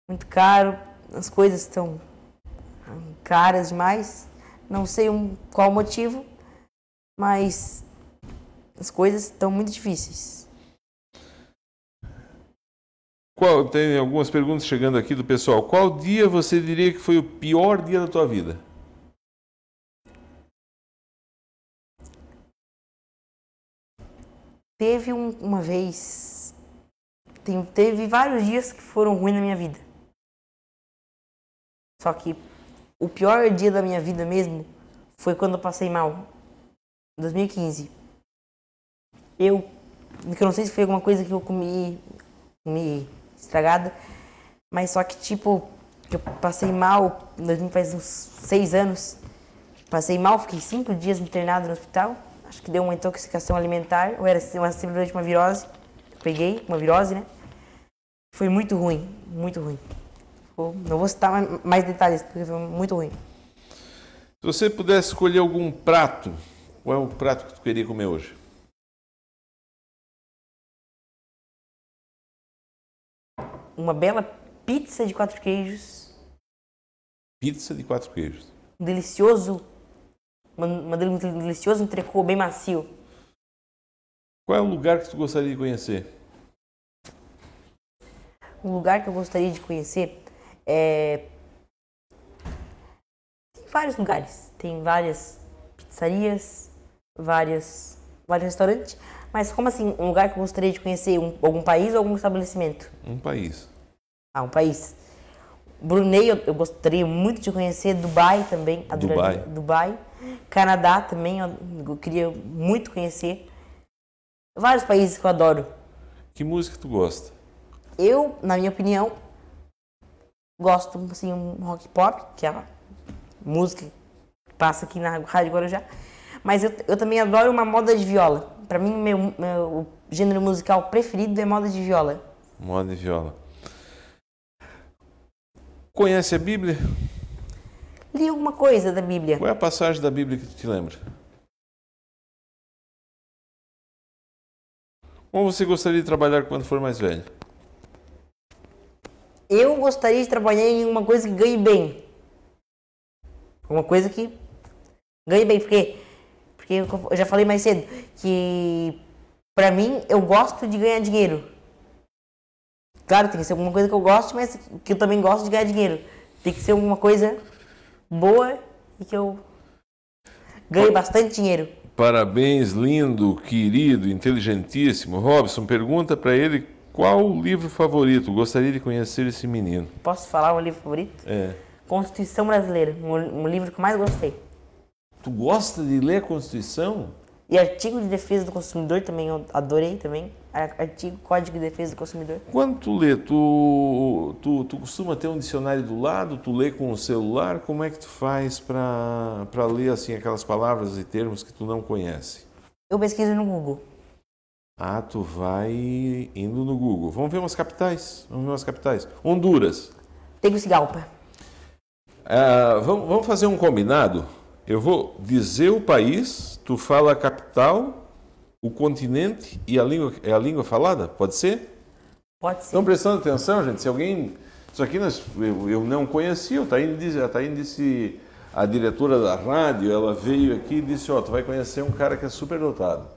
Muito caro, as coisas estão caras demais. Não sei um, qual o motivo, mas as coisas estão muito difíceis. Qual, tem algumas perguntas chegando aqui do pessoal. Qual dia você diria que foi o pior dia da tua vida? Teve um, uma vez, tem, teve vários dias que foram ruins na minha vida. Só que o pior dia da minha vida mesmo foi quando eu passei mal, em 2015. Eu, que eu não sei se foi alguma coisa que eu comi, comi estragada, mas só que tipo, eu passei mal, faz uns seis anos, passei mal, fiquei cinco dias internado no hospital acho que deu uma intoxicação alimentar, ou era uma, simplesmente uma virose. Peguei uma virose, né? Foi muito ruim, muito ruim. Não vou citar mais detalhes, porque foi muito ruim. Se você pudesse escolher algum prato, qual é o prato que tu queria comer hoje? Uma bela pizza de quatro queijos. Pizza de quatro queijos. Um delicioso uma delicioso entrecô bem macio. Qual é o lugar que tu gostaria de conhecer? Um lugar que eu gostaria de conhecer é. Tem vários lugares. Tem várias pizzarias, várias, vários restaurantes. Mas como assim? Um lugar que eu gostaria de conhecer? Um, algum país ou algum estabelecimento? Um país. Ah, um país. Brunei, eu, eu gostaria muito de conhecer. Dubai também. Dubai. Dubai. Canadá também, eu queria muito conhecer. Vários países que eu adoro. Que música tu gosta? Eu, na minha opinião, gosto assim um rock pop, que é a música que passa aqui na Rádio Guarujá. Mas eu, eu também adoro uma moda de viola. Para mim, meu, meu gênero musical preferido é moda de viola. Moda de viola. Conhece a Bíblia? Li alguma coisa da Bíblia. Qual é a passagem da Bíblia que tu te lembra? Como você gostaria de trabalhar quando for mais velho? Eu gostaria de trabalhar em uma coisa que ganhe bem. Uma coisa que ganhe bem, porque porque eu já falei mais cedo que pra mim eu gosto de ganhar dinheiro. Claro, tem que ser alguma coisa que eu goste, mas que eu também gosto de ganhar dinheiro. Tem que ser alguma coisa boa e que eu ganhe bastante dinheiro. Parabéns, lindo, querido, inteligentíssimo. Robson, pergunta para ele qual o livro favorito. Gostaria de conhecer esse menino. Posso falar o livro favorito? É. Constituição Brasileira, um, um livro que eu mais gostei. Tu gosta de ler a Constituição? E artigo de defesa do consumidor também, eu adorei também. Artigo Código de Defesa do Consumidor. Quando tu lê, tu, tu, tu costuma ter um dicionário do lado, tu lê com o celular, como é que tu faz para ler assim aquelas palavras e termos que tu não conhece? Eu pesquiso no Google. Ah, tu vai indo no Google. Vamos ver umas capitais. Vamos ver umas capitais. Honduras. Tegucigalpa. Ah, vamos, vamos fazer um combinado? Eu vou dizer o país, tu fala a capital, o continente e a língua, é a língua falada? Pode ser? Pode ser. Estão prestando atenção, gente? Se alguém. Isso aqui nós, eu, eu não conhecia, o Taíne disse, a Taíne disse, a diretora da rádio, ela veio aqui e disse, ó, oh, tu vai conhecer um cara que é super dotado.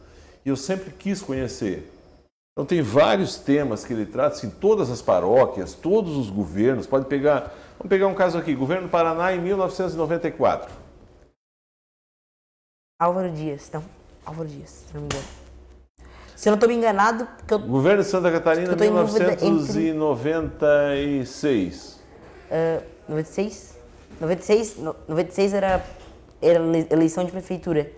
E eu sempre quis conhecer. Então tem vários temas que ele trata, assim, todas as paróquias, todos os governos, pode pegar, vamos pegar um caso aqui, governo do Paraná em 1994. Álvaro Dias, não, Álvaro Dias, se não me engano. Se eu não estou me enganado. Eu, Governo de Santa Catarina, 1996. Entre, uh, 96? 96? 96 era, era eleição de prefeitura.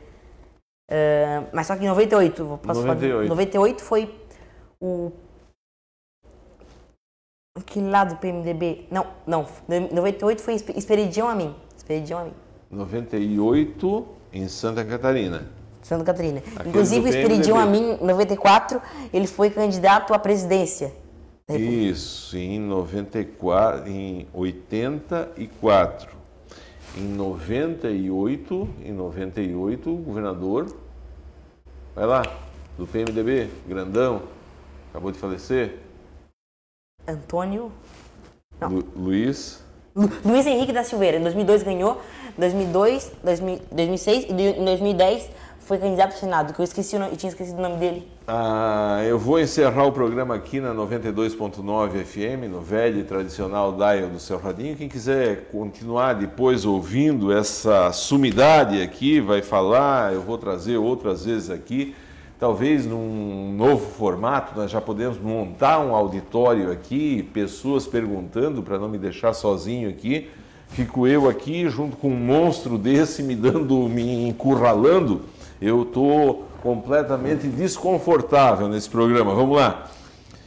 Uh, mas só que em 98, posso 98. falar? 98 foi o. Aquele lá do PMDB. Não, não. 98 foi Expedição a mim. Expedição a mim. 98 em Santa Catarina. Santa Catarina. Aquele Inclusive, o Esperidion Amin, em 94, ele foi candidato à presidência. Isso, em 94, em 84. Em 98, em 98, o governador, vai lá, do PMDB, grandão, acabou de falecer. Antônio. Lu, Luiz. Lu, Luiz Henrique da Silveira, em 2002 ganhou, 2002, 2000, 2006 e em 2010 foi candidato ao Senado, que eu esqueci eu tinha esquecido o nome dele. Ah, eu vou encerrar o programa aqui na 92.9 FM, no velho e tradicional dial do seu radinho. Quem quiser continuar depois ouvindo essa sumidade aqui, vai falar, eu vou trazer outras vezes aqui. Talvez num novo formato, nós já podemos montar um auditório aqui, pessoas perguntando para não me deixar sozinho aqui. Fico eu aqui junto com um monstro desse me dando, me encurralando eu estou completamente desconfortável nesse programa. Vamos lá.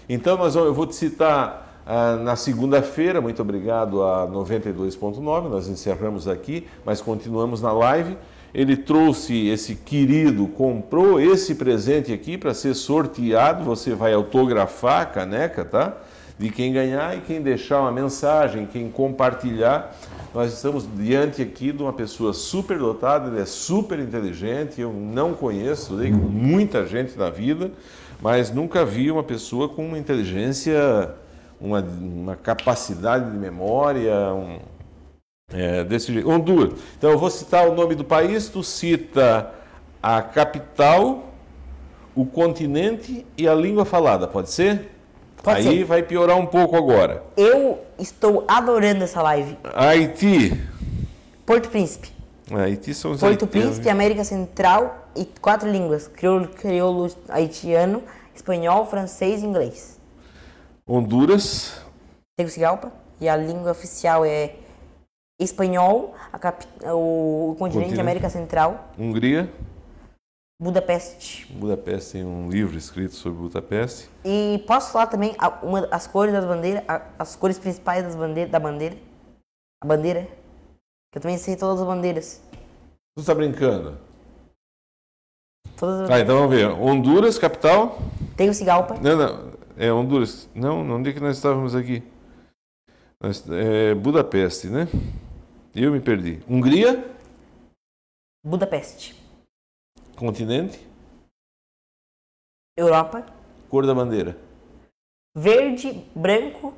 Então, nós, eu vou te citar ah, na segunda-feira, muito obrigado a 92.9, nós encerramos aqui, mas continuamos na live. Ele trouxe esse querido, comprou esse presente aqui para ser sorteado. Você vai autografar a caneca, tá? De quem ganhar e quem deixar uma mensagem, quem compartilhar nós estamos diante aqui de uma pessoa super dotada, ele é super inteligente, eu não conheço, dei com muita gente na vida, mas nunca vi uma pessoa com uma inteligência, uma, uma capacidade de memória, um, é, desse jeito. Honduras. Então eu vou citar o nome do país, tu cita a capital, o continente e a língua falada, pode ser? Pode Aí ser. vai piorar um pouco agora. Eu estou adorando essa live. Haiti. Porto Príncipe. Haiti são os Porto haitianos. Príncipe, América Central e quatro línguas: crioulo, crioulo haitiano, espanhol, francês e inglês. Honduras. Tegucigalpa. E a língua oficial é espanhol, cap... o continente, continente América Central. Hungria. Budapeste. Budapeste tem um livro escrito sobre Budapeste. E posso falar também uma, as cores das bandeiras, as cores principais das bandeiras, da bandeira? A bandeira? Que eu também sei todas as bandeiras. Tu está brincando? Todas as... Ah, então vamos ver. Honduras, capital? Tem o Cigalpa. Não, não. É Honduras. Não, onde é que nós estávamos aqui? É Budapeste, né? Eu me perdi. Hungria? Budapeste. Continente? Europa. Cor da bandeira? Verde, branco.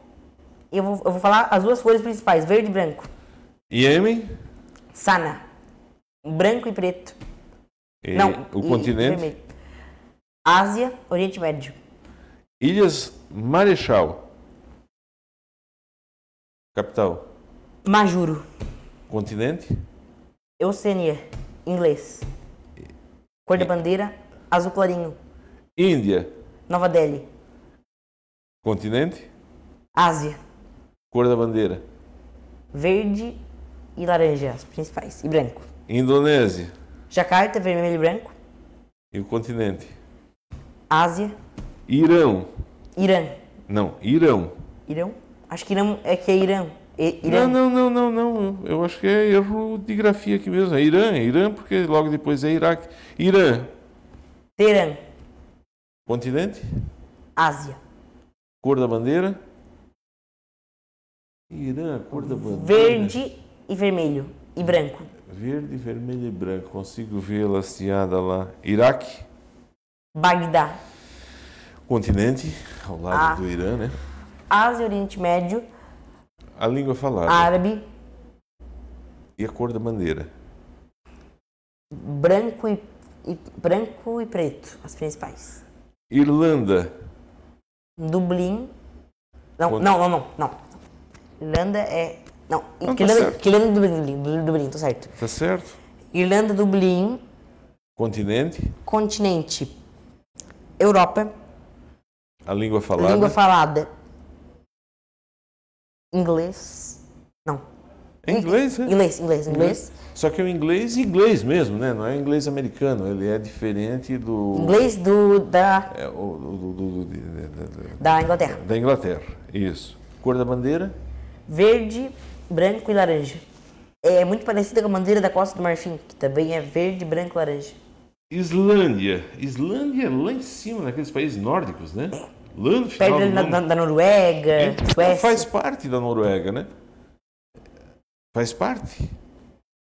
Eu vou, eu vou falar as duas cores principais: verde e branco. Iêmen? Sana. Branco e preto. E Não. O e continente? vermelho. Ásia, Oriente Médio. Ilhas Marechal. Capital? Majuro. Continente? Oceania. Inglês. Cor da bandeira, azul clarinho. Índia? Nova Delhi. Continente? Ásia. Cor da bandeira? Verde e laranja, as principais. E branco. Indonésia? Jacarta, vermelho e branco. E o continente? Ásia. Irão? Irã. Não, Irão. Irão? Acho que Irã é que é Irã. Irã. Não, não, não, não, não. Eu acho que é erro de grafia aqui mesmo. É Irã, é Irã, porque logo depois é Iraque. Irã. Teherã. Continente? Ásia. Cor da bandeira? Irã, cor da bandeira. Verde e vermelho. E branco. Verde, vermelho e branco. Consigo ver laceada lá. Iraque? Bagdá. Continente, ao lado Ah. do Irã, né? Ásia, Oriente Médio. A língua falada. Árabe. E a cor da bandeira. Branco e, e- branco e preto. As principais. Irlanda. Dublin. Não, Quanto? não, não, não, não. Irlanda é. Não, Não, tá Irlanda, que Irlanda Dublin, Dublin, Dublin, tô certo. Tá certo? Irlanda, Dublin, Continente. continente. Europa, A língua falada. língua falada. Inglês. Não. É inglês? Inglês, inglês, inglês. Só que é o inglês inglês mesmo, né? Não é inglês americano. Ele é diferente do. Inglês do, da, É, o, do- do- do- da Inglaterra. da Inglaterra. Isso. Cor da bandeira? Verde, branco e laranja. É muito parecida com a bandeira da Costa do Marfim, que também é verde, branco e laranja. Islândia. Islândia é lá em cima, naqueles países nórdicos, né? Lá no final Perto da, da, da Noruega, É, Suécia. Faz parte da Noruega, né? Faz parte.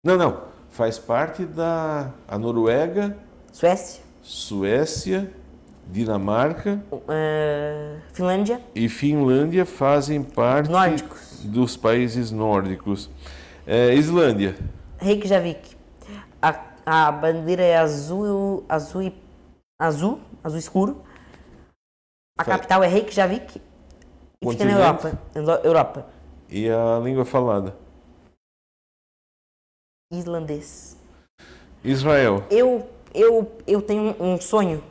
Não, não. Faz parte da a Noruega, Suécia, Suécia, Dinamarca eh, Finlândia, e Finlândia fazem parte Nórdicos. dos países nórdicos. É, Islândia. Reykjavik. A, a bandeira é azul, azul, azul, azul escuro. A capital é Reykjavik e fica na? Europa. Euro- Europa. E a língua falada. Islandês. Israel. Eu, eu, eu tenho um sonho.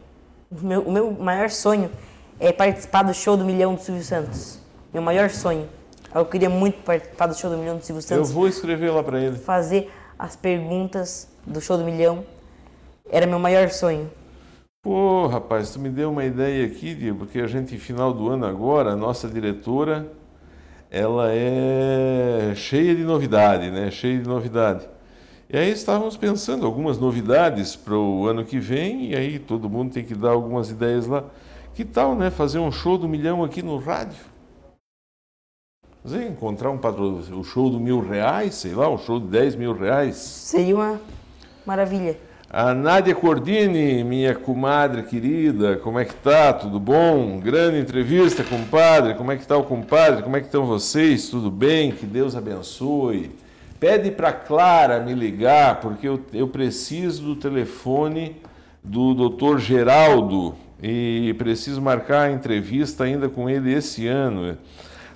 O meu, o meu maior sonho é participar do show do milhão do Silvio Santos. Meu maior sonho. Eu queria muito participar do show do milhão do Silvio Eu Santos. vou escrever lá para ele. Fazer as perguntas do show do milhão. Era meu maior sonho. Pô, rapaz, tu me deu uma ideia aqui, Diego, porque a gente, final do ano agora, a nossa diretora, ela é cheia de novidade, né? Cheia de novidade. E aí estávamos pensando algumas novidades para o ano que vem, e aí todo mundo tem que dar algumas ideias lá. Que tal, né? Fazer um show do milhão aqui no rádio? Fazer, encontrar um patro... o show do mil reais, sei lá, um show de 10 mil reais. Seria uma maravilha. A Nádia Cordini, minha comadre querida, como é que tá? Tudo bom? Grande entrevista, compadre. Como é que tá o compadre? Como é que estão vocês? Tudo bem? Que Deus abençoe. Pede para Clara me ligar, porque eu, eu preciso do telefone do Dr. Geraldo e preciso marcar a entrevista ainda com ele esse ano.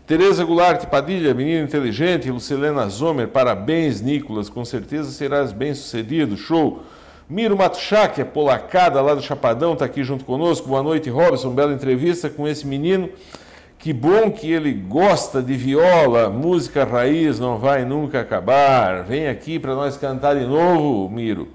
Tereza Goulart Padilha, menina inteligente, Lucilena Zomer, parabéns, Nicolas, com certeza serás bem sucedido, show. Miro Matuchá, que é polacada lá do Chapadão, está aqui junto conosco. Boa noite, Robson. Bela entrevista com esse menino. Que bom que ele gosta de viola, música raiz não vai nunca acabar. Vem aqui para nós cantar de novo, Miro.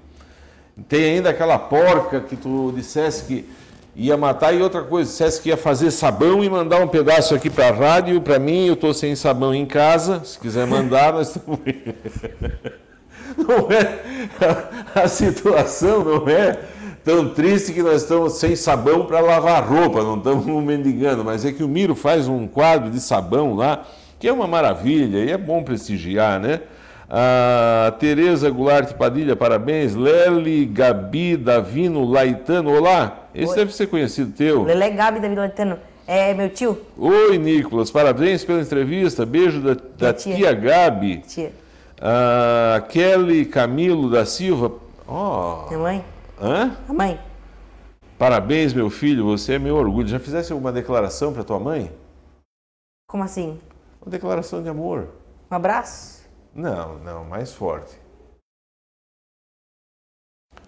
Tem ainda aquela porca que tu dissesse que ia matar e outra coisa, dissesse que ia fazer sabão e mandar um pedaço aqui para a rádio, para mim, eu estou sem sabão em casa, se quiser mandar, nós estamos... Não é a, situação não é tão triste que nós estamos sem sabão para lavar roupa, não estamos mendigando, mas é que o Miro faz um quadro de sabão lá, que é uma maravilha e é bom prestigiar, né? A Tereza Goulart Padilha, parabéns. Lely, Gabi, Davino, Laitano, olá. Esse Oi. deve ser conhecido teu. Lelé Gabi David Latano. É meu tio? Oi, Nicolas, parabéns pela entrevista. Beijo da, da tia. tia Gabi. Tia. A Kelly Camilo da Silva. Ó. Minha mãe? Hã? A mãe? Parabéns, meu filho, você é meu orgulho. Já fizesse alguma declaração para tua mãe? Como assim? Uma declaração de amor. Um abraço? Não, não, mais forte.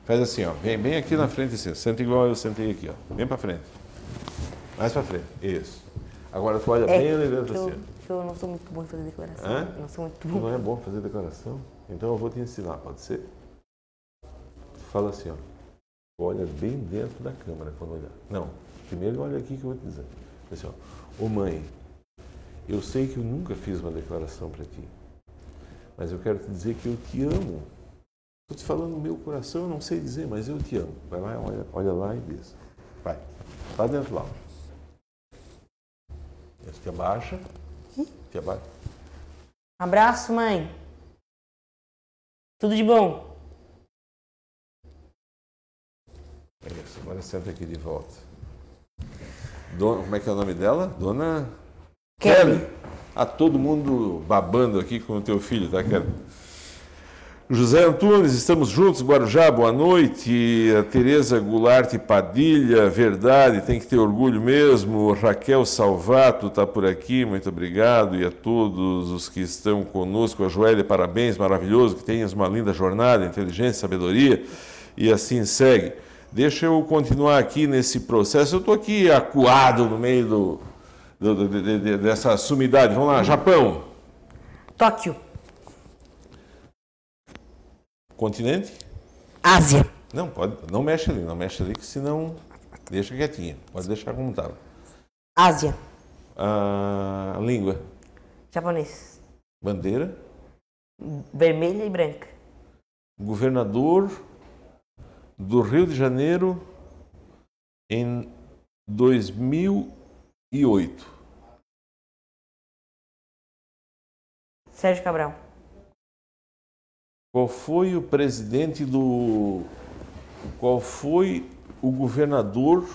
Faz assim, ó. Vem bem aqui na frente, assim. Senta igual eu sentei aqui, ó. Bem para frente. Mais para frente. Isso. Agora tu olha bem ali que dentro eu, assim. Que eu não sou muito bom em fazer declaração. Eu Não sou muito bom. não é bom fazer declaração? Então eu vou te ensinar, pode ser? Fala assim, ó. Olha bem dentro da câmera quando olhar. Não, primeiro olha aqui que eu vou te dizer. Assim, ó. Ô mãe, eu sei que eu nunca fiz uma declaração para ti, mas eu quero te dizer que eu te amo. Estou te falando no meu coração, eu não sei dizer, mas eu te amo. Vai lá, olha, olha lá e diz. Vai. Tá dentro lá. Te abaixa. Abaixa. Abraço, mãe. Tudo de bom? Isso, agora senta aqui de volta. Dona, como é que é o nome dela? Dona Kelly. A todo mundo babando aqui com o teu filho, tá, Kelly? José Antunes, estamos juntos, Guarujá, boa noite. A Tereza Goulart Padilha, verdade, tem que ter orgulho mesmo. Raquel Salvato está por aqui, muito obrigado. E a todos os que estão conosco, a parabéns, maravilhoso, que tenhas uma linda jornada, inteligência, sabedoria, e assim segue. Deixa eu continuar aqui nesse processo. Eu estou aqui acuado no meio do, do- do- de- de- dessa sumidade. Vamos lá, Japão. Tóquio. Continente? Ásia. Não, pode, não mexe ali, não mexe ali, que senão deixa quietinha. Pode deixar como estava. Ásia. A língua, Japonês. bandeira, Vermelha e branca. governador do Rio de Janeiro em 2008. Sérgio Cabral. Qual foi o presidente do. Qual foi o governador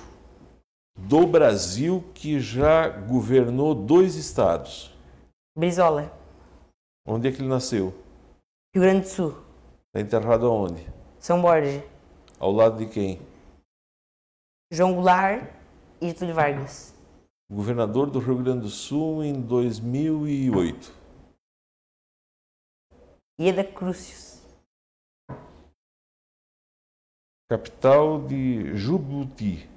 do Brasil que já governou dois estados? Brizola. Onde é que ele nasceu? Rio Grande do Sul. Está enterrado aonde? São Borja. Ao lado de quem? João Goulart e Getúlio Vargas. Governador do Rio Grande do Sul em 2008. Ieda Crucius. Capital de Jubuti.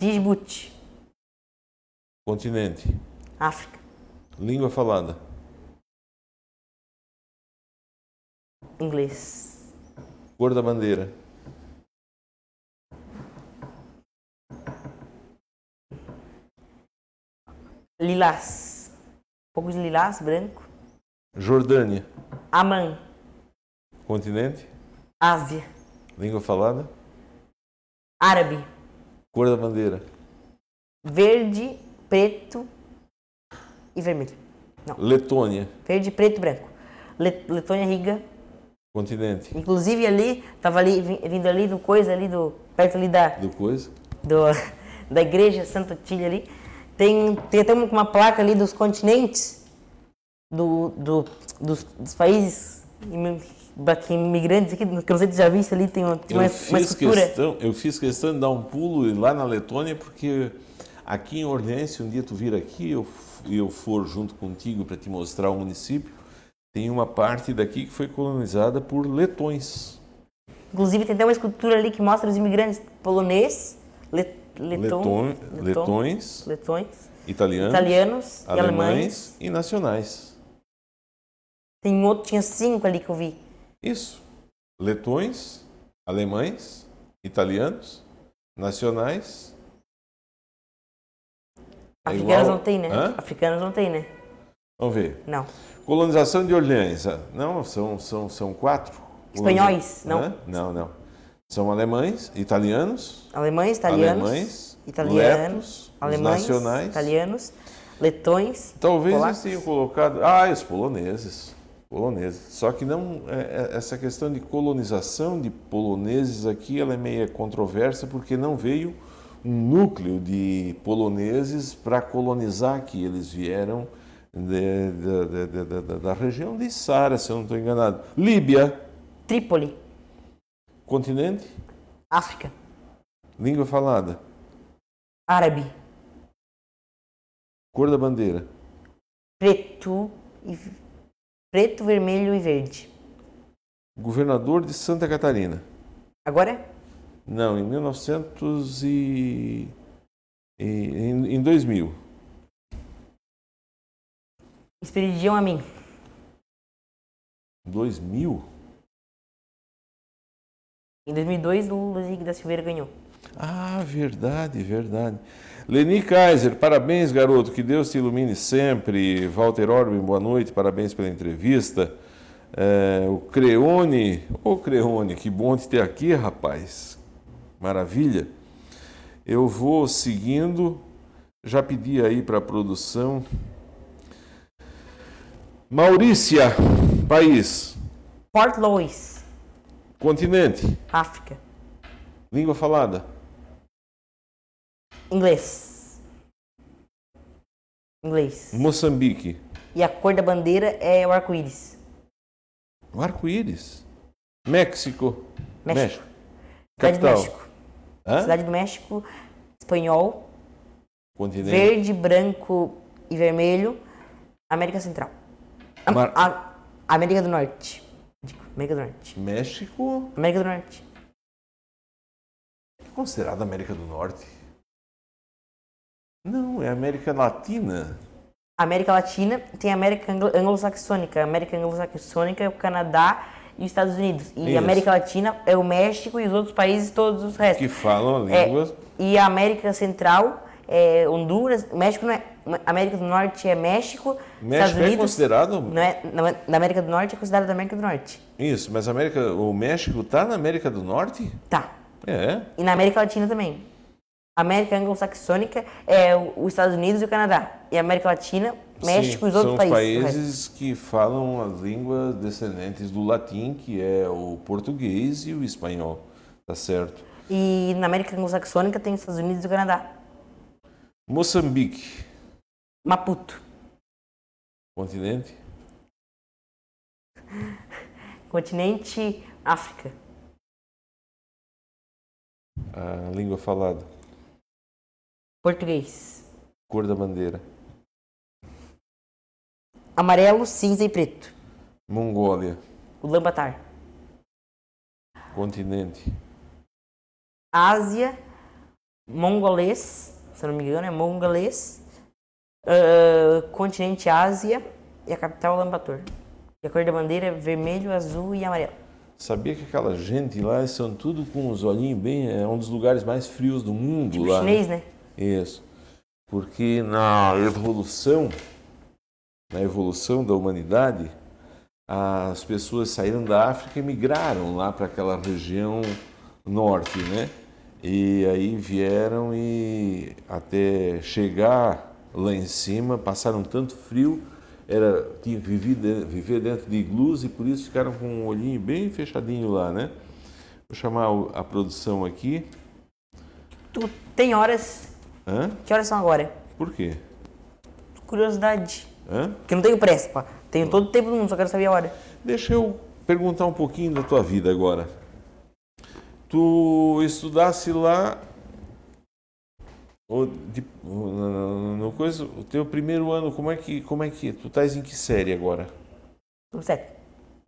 Djibouti. Continente. África. Língua falada. Inglês. Cor da bandeira. Lilás. De lilás, branco. Jordânia. Amã. Continente. Ásia. Língua falada. Árabe. Cor da bandeira. Verde, preto e vermelho. Letônia. Verde, preto e branco. Le- Letônia, Riga. Continente. Inclusive ali, tava ali, vindo ali do coisa ali do. Perto ali da, Do coisa. do, da igreja Santa Tília ali. Tem, tem até uma, uma placa ali dos continentes do, do, dos, dos países daqui, imigrantes aqui, que eu não sei se já isso ali, tem uma, tem uma, uma escultura. questão, eu fiz questão de dar um pulo lá na Letônia, porque aqui em Orleans, se um dia tu vir aqui eu, e eu for junto contigo para te mostrar o município, tem uma parte daqui que foi colonizada por letões. Inclusive tem até uma escultura ali que mostra os imigrantes polonês, le, leton, Leton- letões, letões, italianos, italianos e alemães. alemães e nacionais. Tem outro, tinha cinco ali que eu vi. Isso. Letões, alemães, italianos, nacionais. É Africanos igual- não tem, né? Hã? Africanos não tem, né? Vamos ver. Não. Colonização de Orleans. ah, Não, são, são, são quatro. Espanhóis, não? Hã? Não, não. São alemães, italianos, Alemães, italianos, alemães, italianos, letos, alemães, nacionais. italianos, letões, Talvez polacos. eles tenham colocado. Ah, os poloneses. Poloneses. Só que não é, é, essa questão de colonização de poloneses aqui ela é meio controversa porque não veio um núcleo de poloneses para colonizar aqui. Eles vieram de, de, de, da região de Sara, se eu não estou enganado. Líbia. Trípoli. Continente? África. Língua falada? Árabe. Cor da bandeira? Preto e preto, vermelho e verde. Governador de Santa Catarina. Agora? Não, em 1900 e em, em 2000. Expedidiam a mim. 2000? Em 2002, o Luiz da Silveira ganhou. Ah, verdade, verdade. Leni Kaiser, parabéns, garoto. Que Deus te ilumine sempre. Walter Orben, boa noite. Parabéns pela entrevista. É, o Creone, ô Creone, que bom te ter aqui, rapaz. Maravilha. Eu vou seguindo. Já pedi aí para a produção. Maurícia, país. Port Louis. Continente. África. Língua falada. Inglês. Inglês. Moçambique. E a cor da bandeira é o arco-íris. O arco-íris. México. México. México. Cidade do Capital. México. Hã? Cidade do México. Espanhol. Continente. Verde, branco e vermelho. América Central. Am- Mar- a- América do Norte. América do Norte. México. América do Norte. É considerado América do Norte? Não, é América Latina. América Latina tem a América Anglo- Anglo-Saxônica. América Anglo-Saxônica é o Canadá e os Estados Unidos. E Isso. América Latina é o México e os outros países, todos os restos. Que falam É, línguas. e a América Central é Honduras. México não é. América do Norte é México. Estados México é Unidos. considerado. Não é, na, na América do Norte é considerado da América do Norte. Isso, mas América, o México está na América do Norte? Tá. É. E na América Latina também. América Anglo-Saxônica é os Estados Unidos e o Canadá. E a América Latina, México Sim, e os outros são países. os o resto. países que falam as línguas descendentes do latim, que é o português e o espanhol. Tá certo. E na América Anglo-Saxônica tem os Estados Unidos e o Canadá. Moçambique, Maputo. continente. Continente África. A língua falada. Português. Cor da bandeira. Amarelo, cinza e preto. Mongólia, Ulaanbaatar. continente. Ásia, mongolês, se não me engano, é mongolês. Ah, continente Ásia e a capital Ulaanbaatar. E a cor da bandeira é vermelho, azul e amarelo. Sabia que aquela gente lá são tudo com os olhinhos bem. É um dos lugares mais frios do mundo Tipo lá. né? chinês, né? Isso. Porque na evolução, na evolução da humanidade, as pessoas saíram da África e migraram lá para aquela região norte, né? E aí vieram e até chegar lá em cima, passaram tanto frio, era tinha que viver, de- viver dentro de iglus e por isso ficaram com um olhinho bem fechadinho lá, né? Vou chamar a produção aqui. Tu tem horas. Hã? Que horas são agora? Por quê? Curiosidade. Hã? Não tenho pressa, pá. Tenho todo o tempo do mundo, só quero saber a hora. Deixa eu perguntar um pouquinho da tua vida agora. Tu estudasse lá o, de- no, no coisa, o teu primeiro ano, como é que como é que tu estás em que série agora? Sétimo.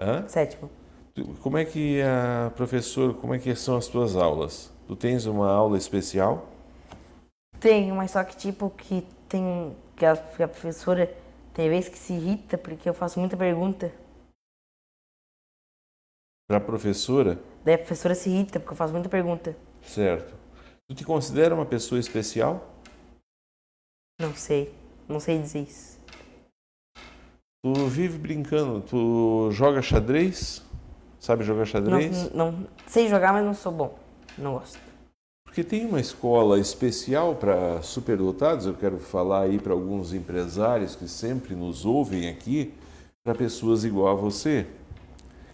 Hã? Sétimo. Tu- Como é que a professora, como é que são as tuas aulas? Tu tens uma aula especial? Tenho, mas só que tipo que tem. Que a, que a professora tem vezes que se irrita porque eu faço muita pergunta. Para a professora, Daí a professora se irrita porque eu faço muita pergunta. certo? Tu te considera uma pessoa especial? Não sei. Não sei dizer isso. Tu vive brincando, tu joga xadrez? Sabe jogar Não, xadrez? não, sei jogar, mas não sou bom. Não gosto. Porque tem uma escola especial para superdotados, eu quero falar aí para alguns empresários que sempre nos ouvem aqui, para pessoas igual a você,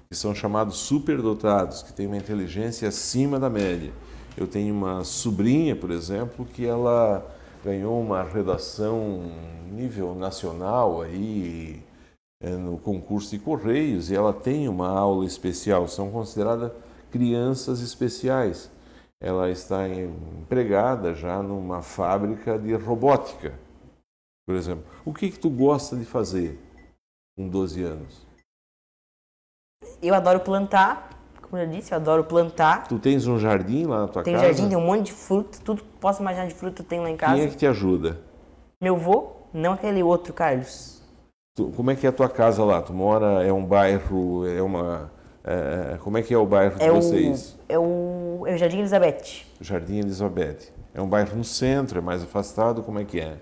que são chamados superdotados, que têm uma inteligência acima da média. Eu tenho uma sobrinha, por exemplo, que ela ganhou uma redação nível nacional aí é, no concurso de Correios e ela tem uma aula especial, são consideradas crianças especiais. Ela está empregada já numa fábrica de robótica, por exemplo. O que, que tu gosta de fazer com 12 anos? Eu adoro plantar, como eu disse, eu adoro plantar. Tu tens um jardim lá na tua tem casa? Tem jardim, tem um monte de fruta, tudo que posso imaginar de fruta tem lá em casa. Quem é que te ajuda? Meu vô, não aquele outro, Carlos. Tu, como é que é a tua casa lá? Tu mora, é um bairro, é uma... É, como é que é o bairro de é vocês? O, é, o, é o Jardim Elizabeth. Jardim Elizabeth. É um bairro no centro, é mais afastado, como é que é?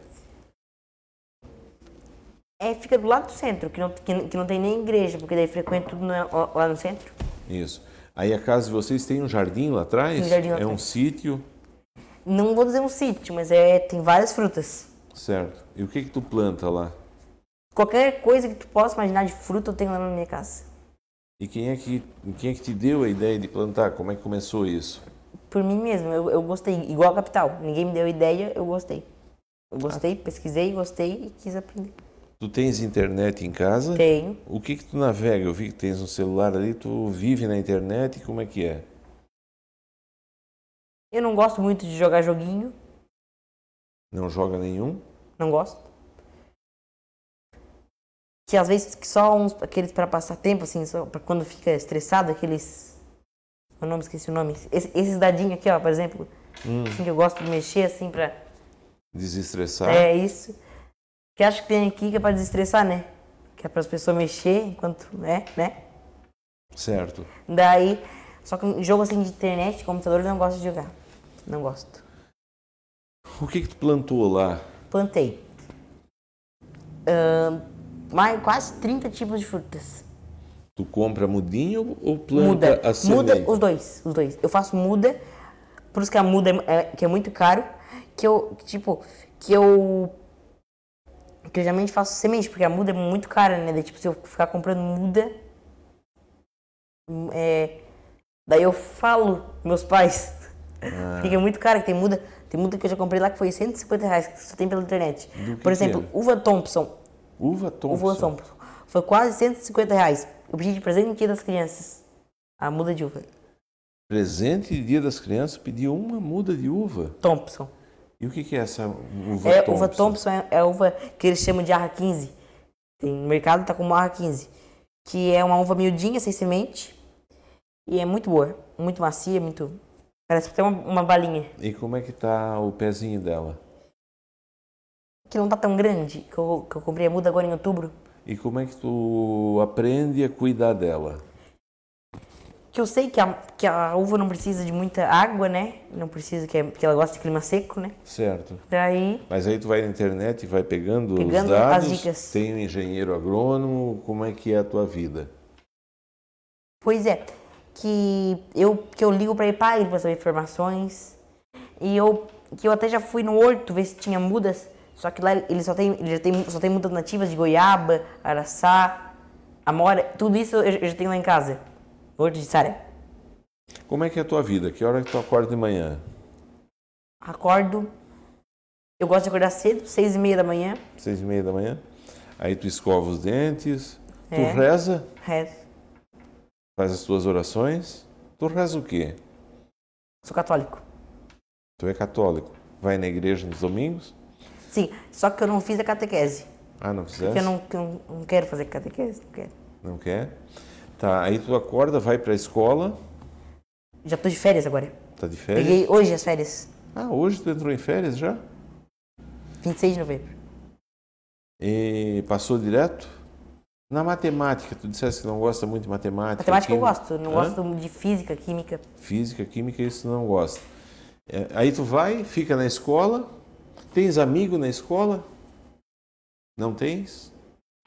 É, fica do lado do centro, que não, que, que não tem nem igreja, porque daí frequento tudo na, lá no centro. Isso. Aí a casa de vocês tem um jardim lá atrás? Um jardim lá é atrás. um sítio? Não vou dizer um sítio, mas é, tem várias frutas. Certo. E o que que tu planta lá? Qualquer coisa que tu possa imaginar de fruta eu tenho lá na minha casa. E quem é que, quem é que te deu a ideia de plantar? Como é que começou isso? Por mim mesmo, eu, eu gostei. Igual a capital. Ninguém me deu ideia, eu gostei. Eu gostei, ah. pesquisei, gostei e quis aprender. Tu tens internet em casa? Tenho. O que que tu navega? Eu vi que tens um celular ali, tu vive na internet, como é que é? Eu não gosto muito de jogar joguinho. Não joga nenhum? Não gosto. Que às vezes só uns aqueles para passar tempo assim, só para quando fica estressado, aqueles eu não esqueci o nome. Esse, esses dadinhos aqui, ó, por exemplo, hum. assim, que eu gosto de mexer assim para desestressar. É isso. Que acho que tem aqui que é para desestressar, né? Que é para as pessoas mexer enquanto, né, né? Certo. Daí, só que jogo assim de internet, computador, eu não gosto de jogar. Não gosto. O que que tu plantou lá? Plantei. Uh, mais, quase 30 tipos de frutas. Tu compra mudinho ou planta muda, a semente? Muda os dois, os dois. Eu faço muda, por isso que a muda é, que é muito caro, que eu, tipo, que eu que eu geralmente faço semente, porque a muda é muito cara, né? Daí, tipo, se eu ficar comprando muda, é, daí eu falo meus pais, ah. porque é muito caro, que tem muda, tem muda que eu já comprei lá que foi 150 reais, que só tem pela internet. Por exemplo, é? uva Thompson. Uva Thompson? Uva Thompson. Foi quase 150 reais. Eu pedi de presente no dia das crianças, a muda de uva. Presente de dia das crianças, pediu uma muda de uva? Thompson. E o que, que é essa uva é, Thompson? Uva Thompson é, é a uva que eles chamam de arra 15. Tem, no mercado tá como arra 15. Que é uma uva miudinha, sem semente. E é muito boa. Muito macia, muito... Parece tem uma, uma balinha. E como é que tá o pezinho dela? Que não tá tão grande. Que eu, que eu comprei a muda agora em outubro. E como é que tu aprende a cuidar dela? que eu sei que a, que a uva não precisa de muita água, né? Não precisa, que, é, que ela gosta de clima seco, né? Certo. Daí... Mas aí tu vai na internet e vai pegando, pegando os dados, as dicas. tem um engenheiro agrônomo, como é que é a tua vida? Pois é, que eu, que eu ligo para IPAI para saber informações, e eu, que eu até já fui no horto ver se tinha mudas, só que lá ele só tem, ele já tem, só tem mudas nativas de goiaba, araçá, amora, tudo isso eu, eu já tenho lá em casa. Horto de Saré. Como é que é a tua vida? Que hora que tu acorda de manhã? Acordo. Eu gosto de acordar cedo, seis e meia da manhã. Seis e meia da manhã. Aí tu escova os dentes. É. Tu reza? Rezo. Faz as tuas orações. Tu reza o quê? Sou católico. Tu é católico. Vai na igreja nos domingos? Sim, só que eu não fiz a catequese. Ah, não fizeste? Porque eu não, eu não quero fazer catequese, não quero. Não quer? Tá, aí tu acorda, vai pra escola. Já tô de férias agora. Tá de férias? Peguei hoje as férias. Ah, hoje tu entrou em férias já? 26 de novembro. E passou direto? Na matemática, tu disseste que não gosta muito de matemática. Matemática química. eu gosto, não Hã? gosto de física, química. Física, química, isso não gosta. É, aí tu vai, fica na escola. Tens amigo na escola? Não tens?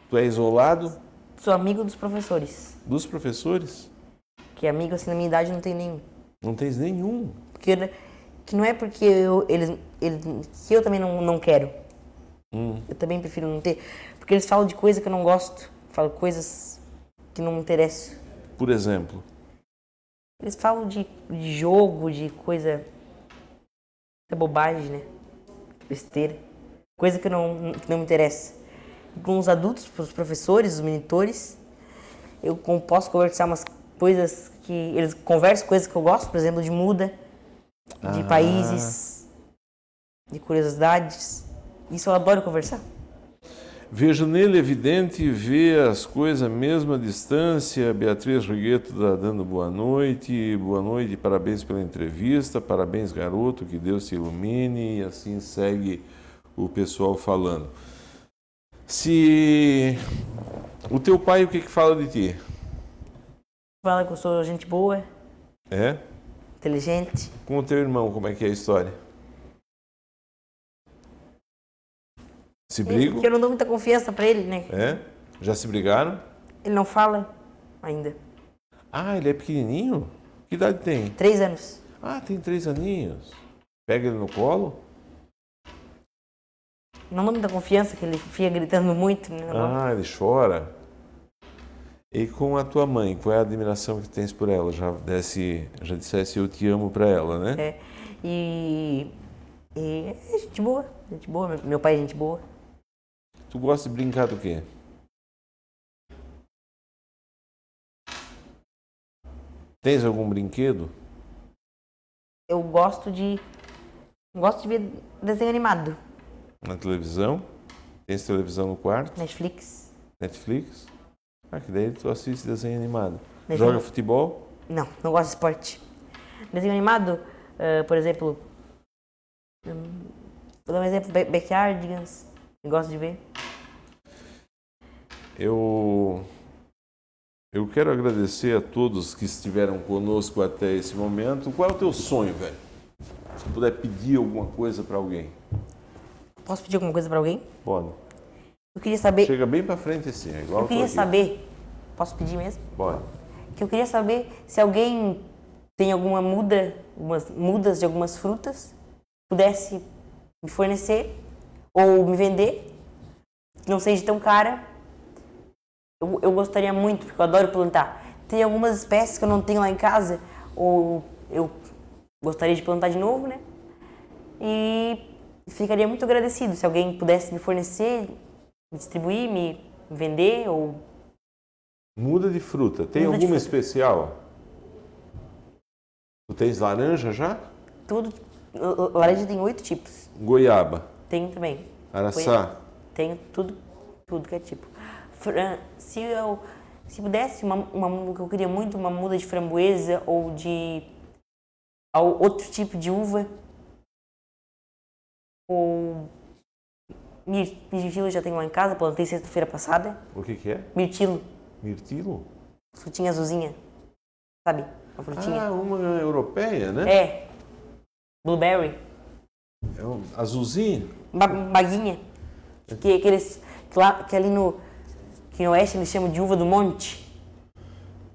Tu é isolado? Sou amigo dos professores. Dos professores? Que amigo assim na minha idade não tem nenhum. Não tens nenhum? Porque que não é porque eu, eles, eles que eu também não, não quero. Hum. Eu também prefiro não ter. Porque eles falam de coisa que eu não gosto. falam coisas que não me interessam. Por exemplo, Eles falam de, de jogo, de coisa. É bobagem, né? Besteira. Coisa que não, que não me interessa. Com os adultos, os professores, os monitores, eu com- posso conversar umas coisas que. Eles conversam coisas que eu gosto, por exemplo, de muda, de Ah. países, de curiosidades. Isso eu adoro conversar. Vejo nele evidente ver as coisas à mesma distância. Beatriz Rigueto tá dando boa noite, boa noite, parabéns pela entrevista, parabéns garoto, que Deus te ilumine e assim segue o pessoal falando. Se o teu pai o que que fala de ti? Fala que eu sou gente boa, É? inteligente. Com o teu irmão, como é que é a história? Se brigam? Que eu não dou muita confiança pra ele, né? É? Já se brigaram? Ele não fala ainda. Ah, ele é pequenininho? Que idade tem? Três anos. Ah, tem três aninhos. Pega ele no colo? Não dou muita confiança que ele fica gritando muito, né? Ah, ele chora. E com a tua mãe, qual é a admiração que tens por ela? Já, desse, já dissesse eu te amo pra ela, né? É. E, e é gente boa, gente boa. Meu pai é gente boa. Tu gosta de brincar do quê? Tens algum brinquedo? Eu gosto de. Gosto de ver desenho animado. Na televisão? Tens televisão no quarto? Netflix. Netflix? Ah, que daí tu assiste desenho animado. Desenho- Joga futebol? Não, não gosto de esporte. Desenho animado, ah, por exemplo. hum, vou dar um exemplo: Ba- Backyardigans. Eu gosto de ver. Eu eu quero agradecer a todos que estiveram conosco até esse momento. Qual é o teu sonho, velho? Se tu puder pedir alguma coisa pra alguém, Posso pedir alguma coisa pra alguém? pode. Eu queria saber. Chega bem pra frente assim, é igual Eu queria saber. Posso pedir mesmo? Pode. que eu queria saber se alguém tem alguma muda, algumas mudas de algumas frutas, pudesse me fornecer ou me vender, que não seja tão cara. Eu, eu gostaria muito, porque eu adoro plantar. Tem algumas espécies que eu não tenho lá em casa, ou eu gostaria de plantar de novo, né? E ficaria muito agradecido se alguém pudesse me fornecer, me distribuir, me vender ou Muda de fruta. Tem Muda alguma especial? Tu tens laranja já? tudo. Laranja tem oito tipos. Goiaba, Tem também. araçá. Tenho tudo, tudo que é tipo. Fran- Se eu se pudesse uma, uma que eu queria muito uma muda de framboesa ou de ao- outro tipo de uva ou mir- mirtilo já tenho lá em casa, plantei sexta-feira passada. O que que é? Mirtilo, Mirtilo? frutinha azulzinha. Sabe? Uma frutinha. Ah, uma europeia, né? É. Blueberry. É um azulzinho. Ba- baguinha. Que, que, eles, que, lá, que ali no, que no oeste eles chamam de uva do monte.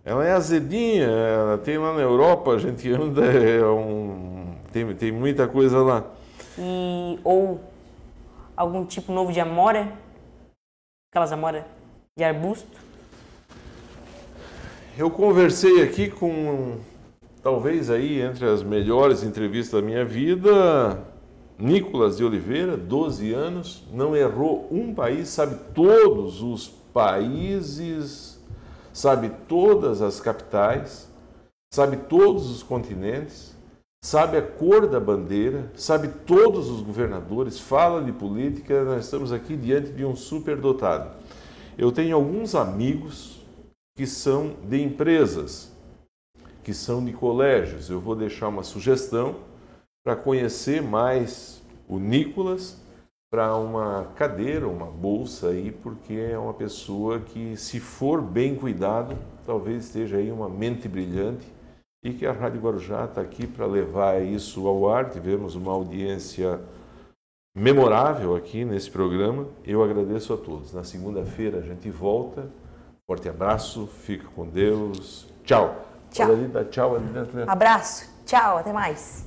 Ela é azedinha, ela tem lá na Europa, a gente anda, é um, tem, tem muita coisa lá. E, ou algum tipo novo de amora. Aquelas amora de arbusto. Eu conversei aqui com, talvez aí, entre as melhores entrevistas da minha vida, Nicolas de Oliveira, 12 anos, não errou um país, sabe todos os países, sabe todas as capitais, sabe todos os continentes, sabe a cor da bandeira, sabe todos os governadores, fala de política, nós estamos aqui diante de um superdotado. Eu tenho alguns amigos que são de empresas, que são de colégios. Eu vou deixar uma sugestão para conhecer mais o Nicolas para uma cadeira, uma bolsa aí, porque é uma pessoa que, se for bem cuidado, talvez esteja aí uma mente brilhante e que a Rádio Guarujá está aqui para levar isso ao ar. Tivemos uma audiência memorável aqui nesse programa. Eu agradeço a todos. Na segunda-feira a gente volta. Forte abraço, fica com Deus. Tchau. Tchau. Tchau. Abraço. Tchau. Até mais.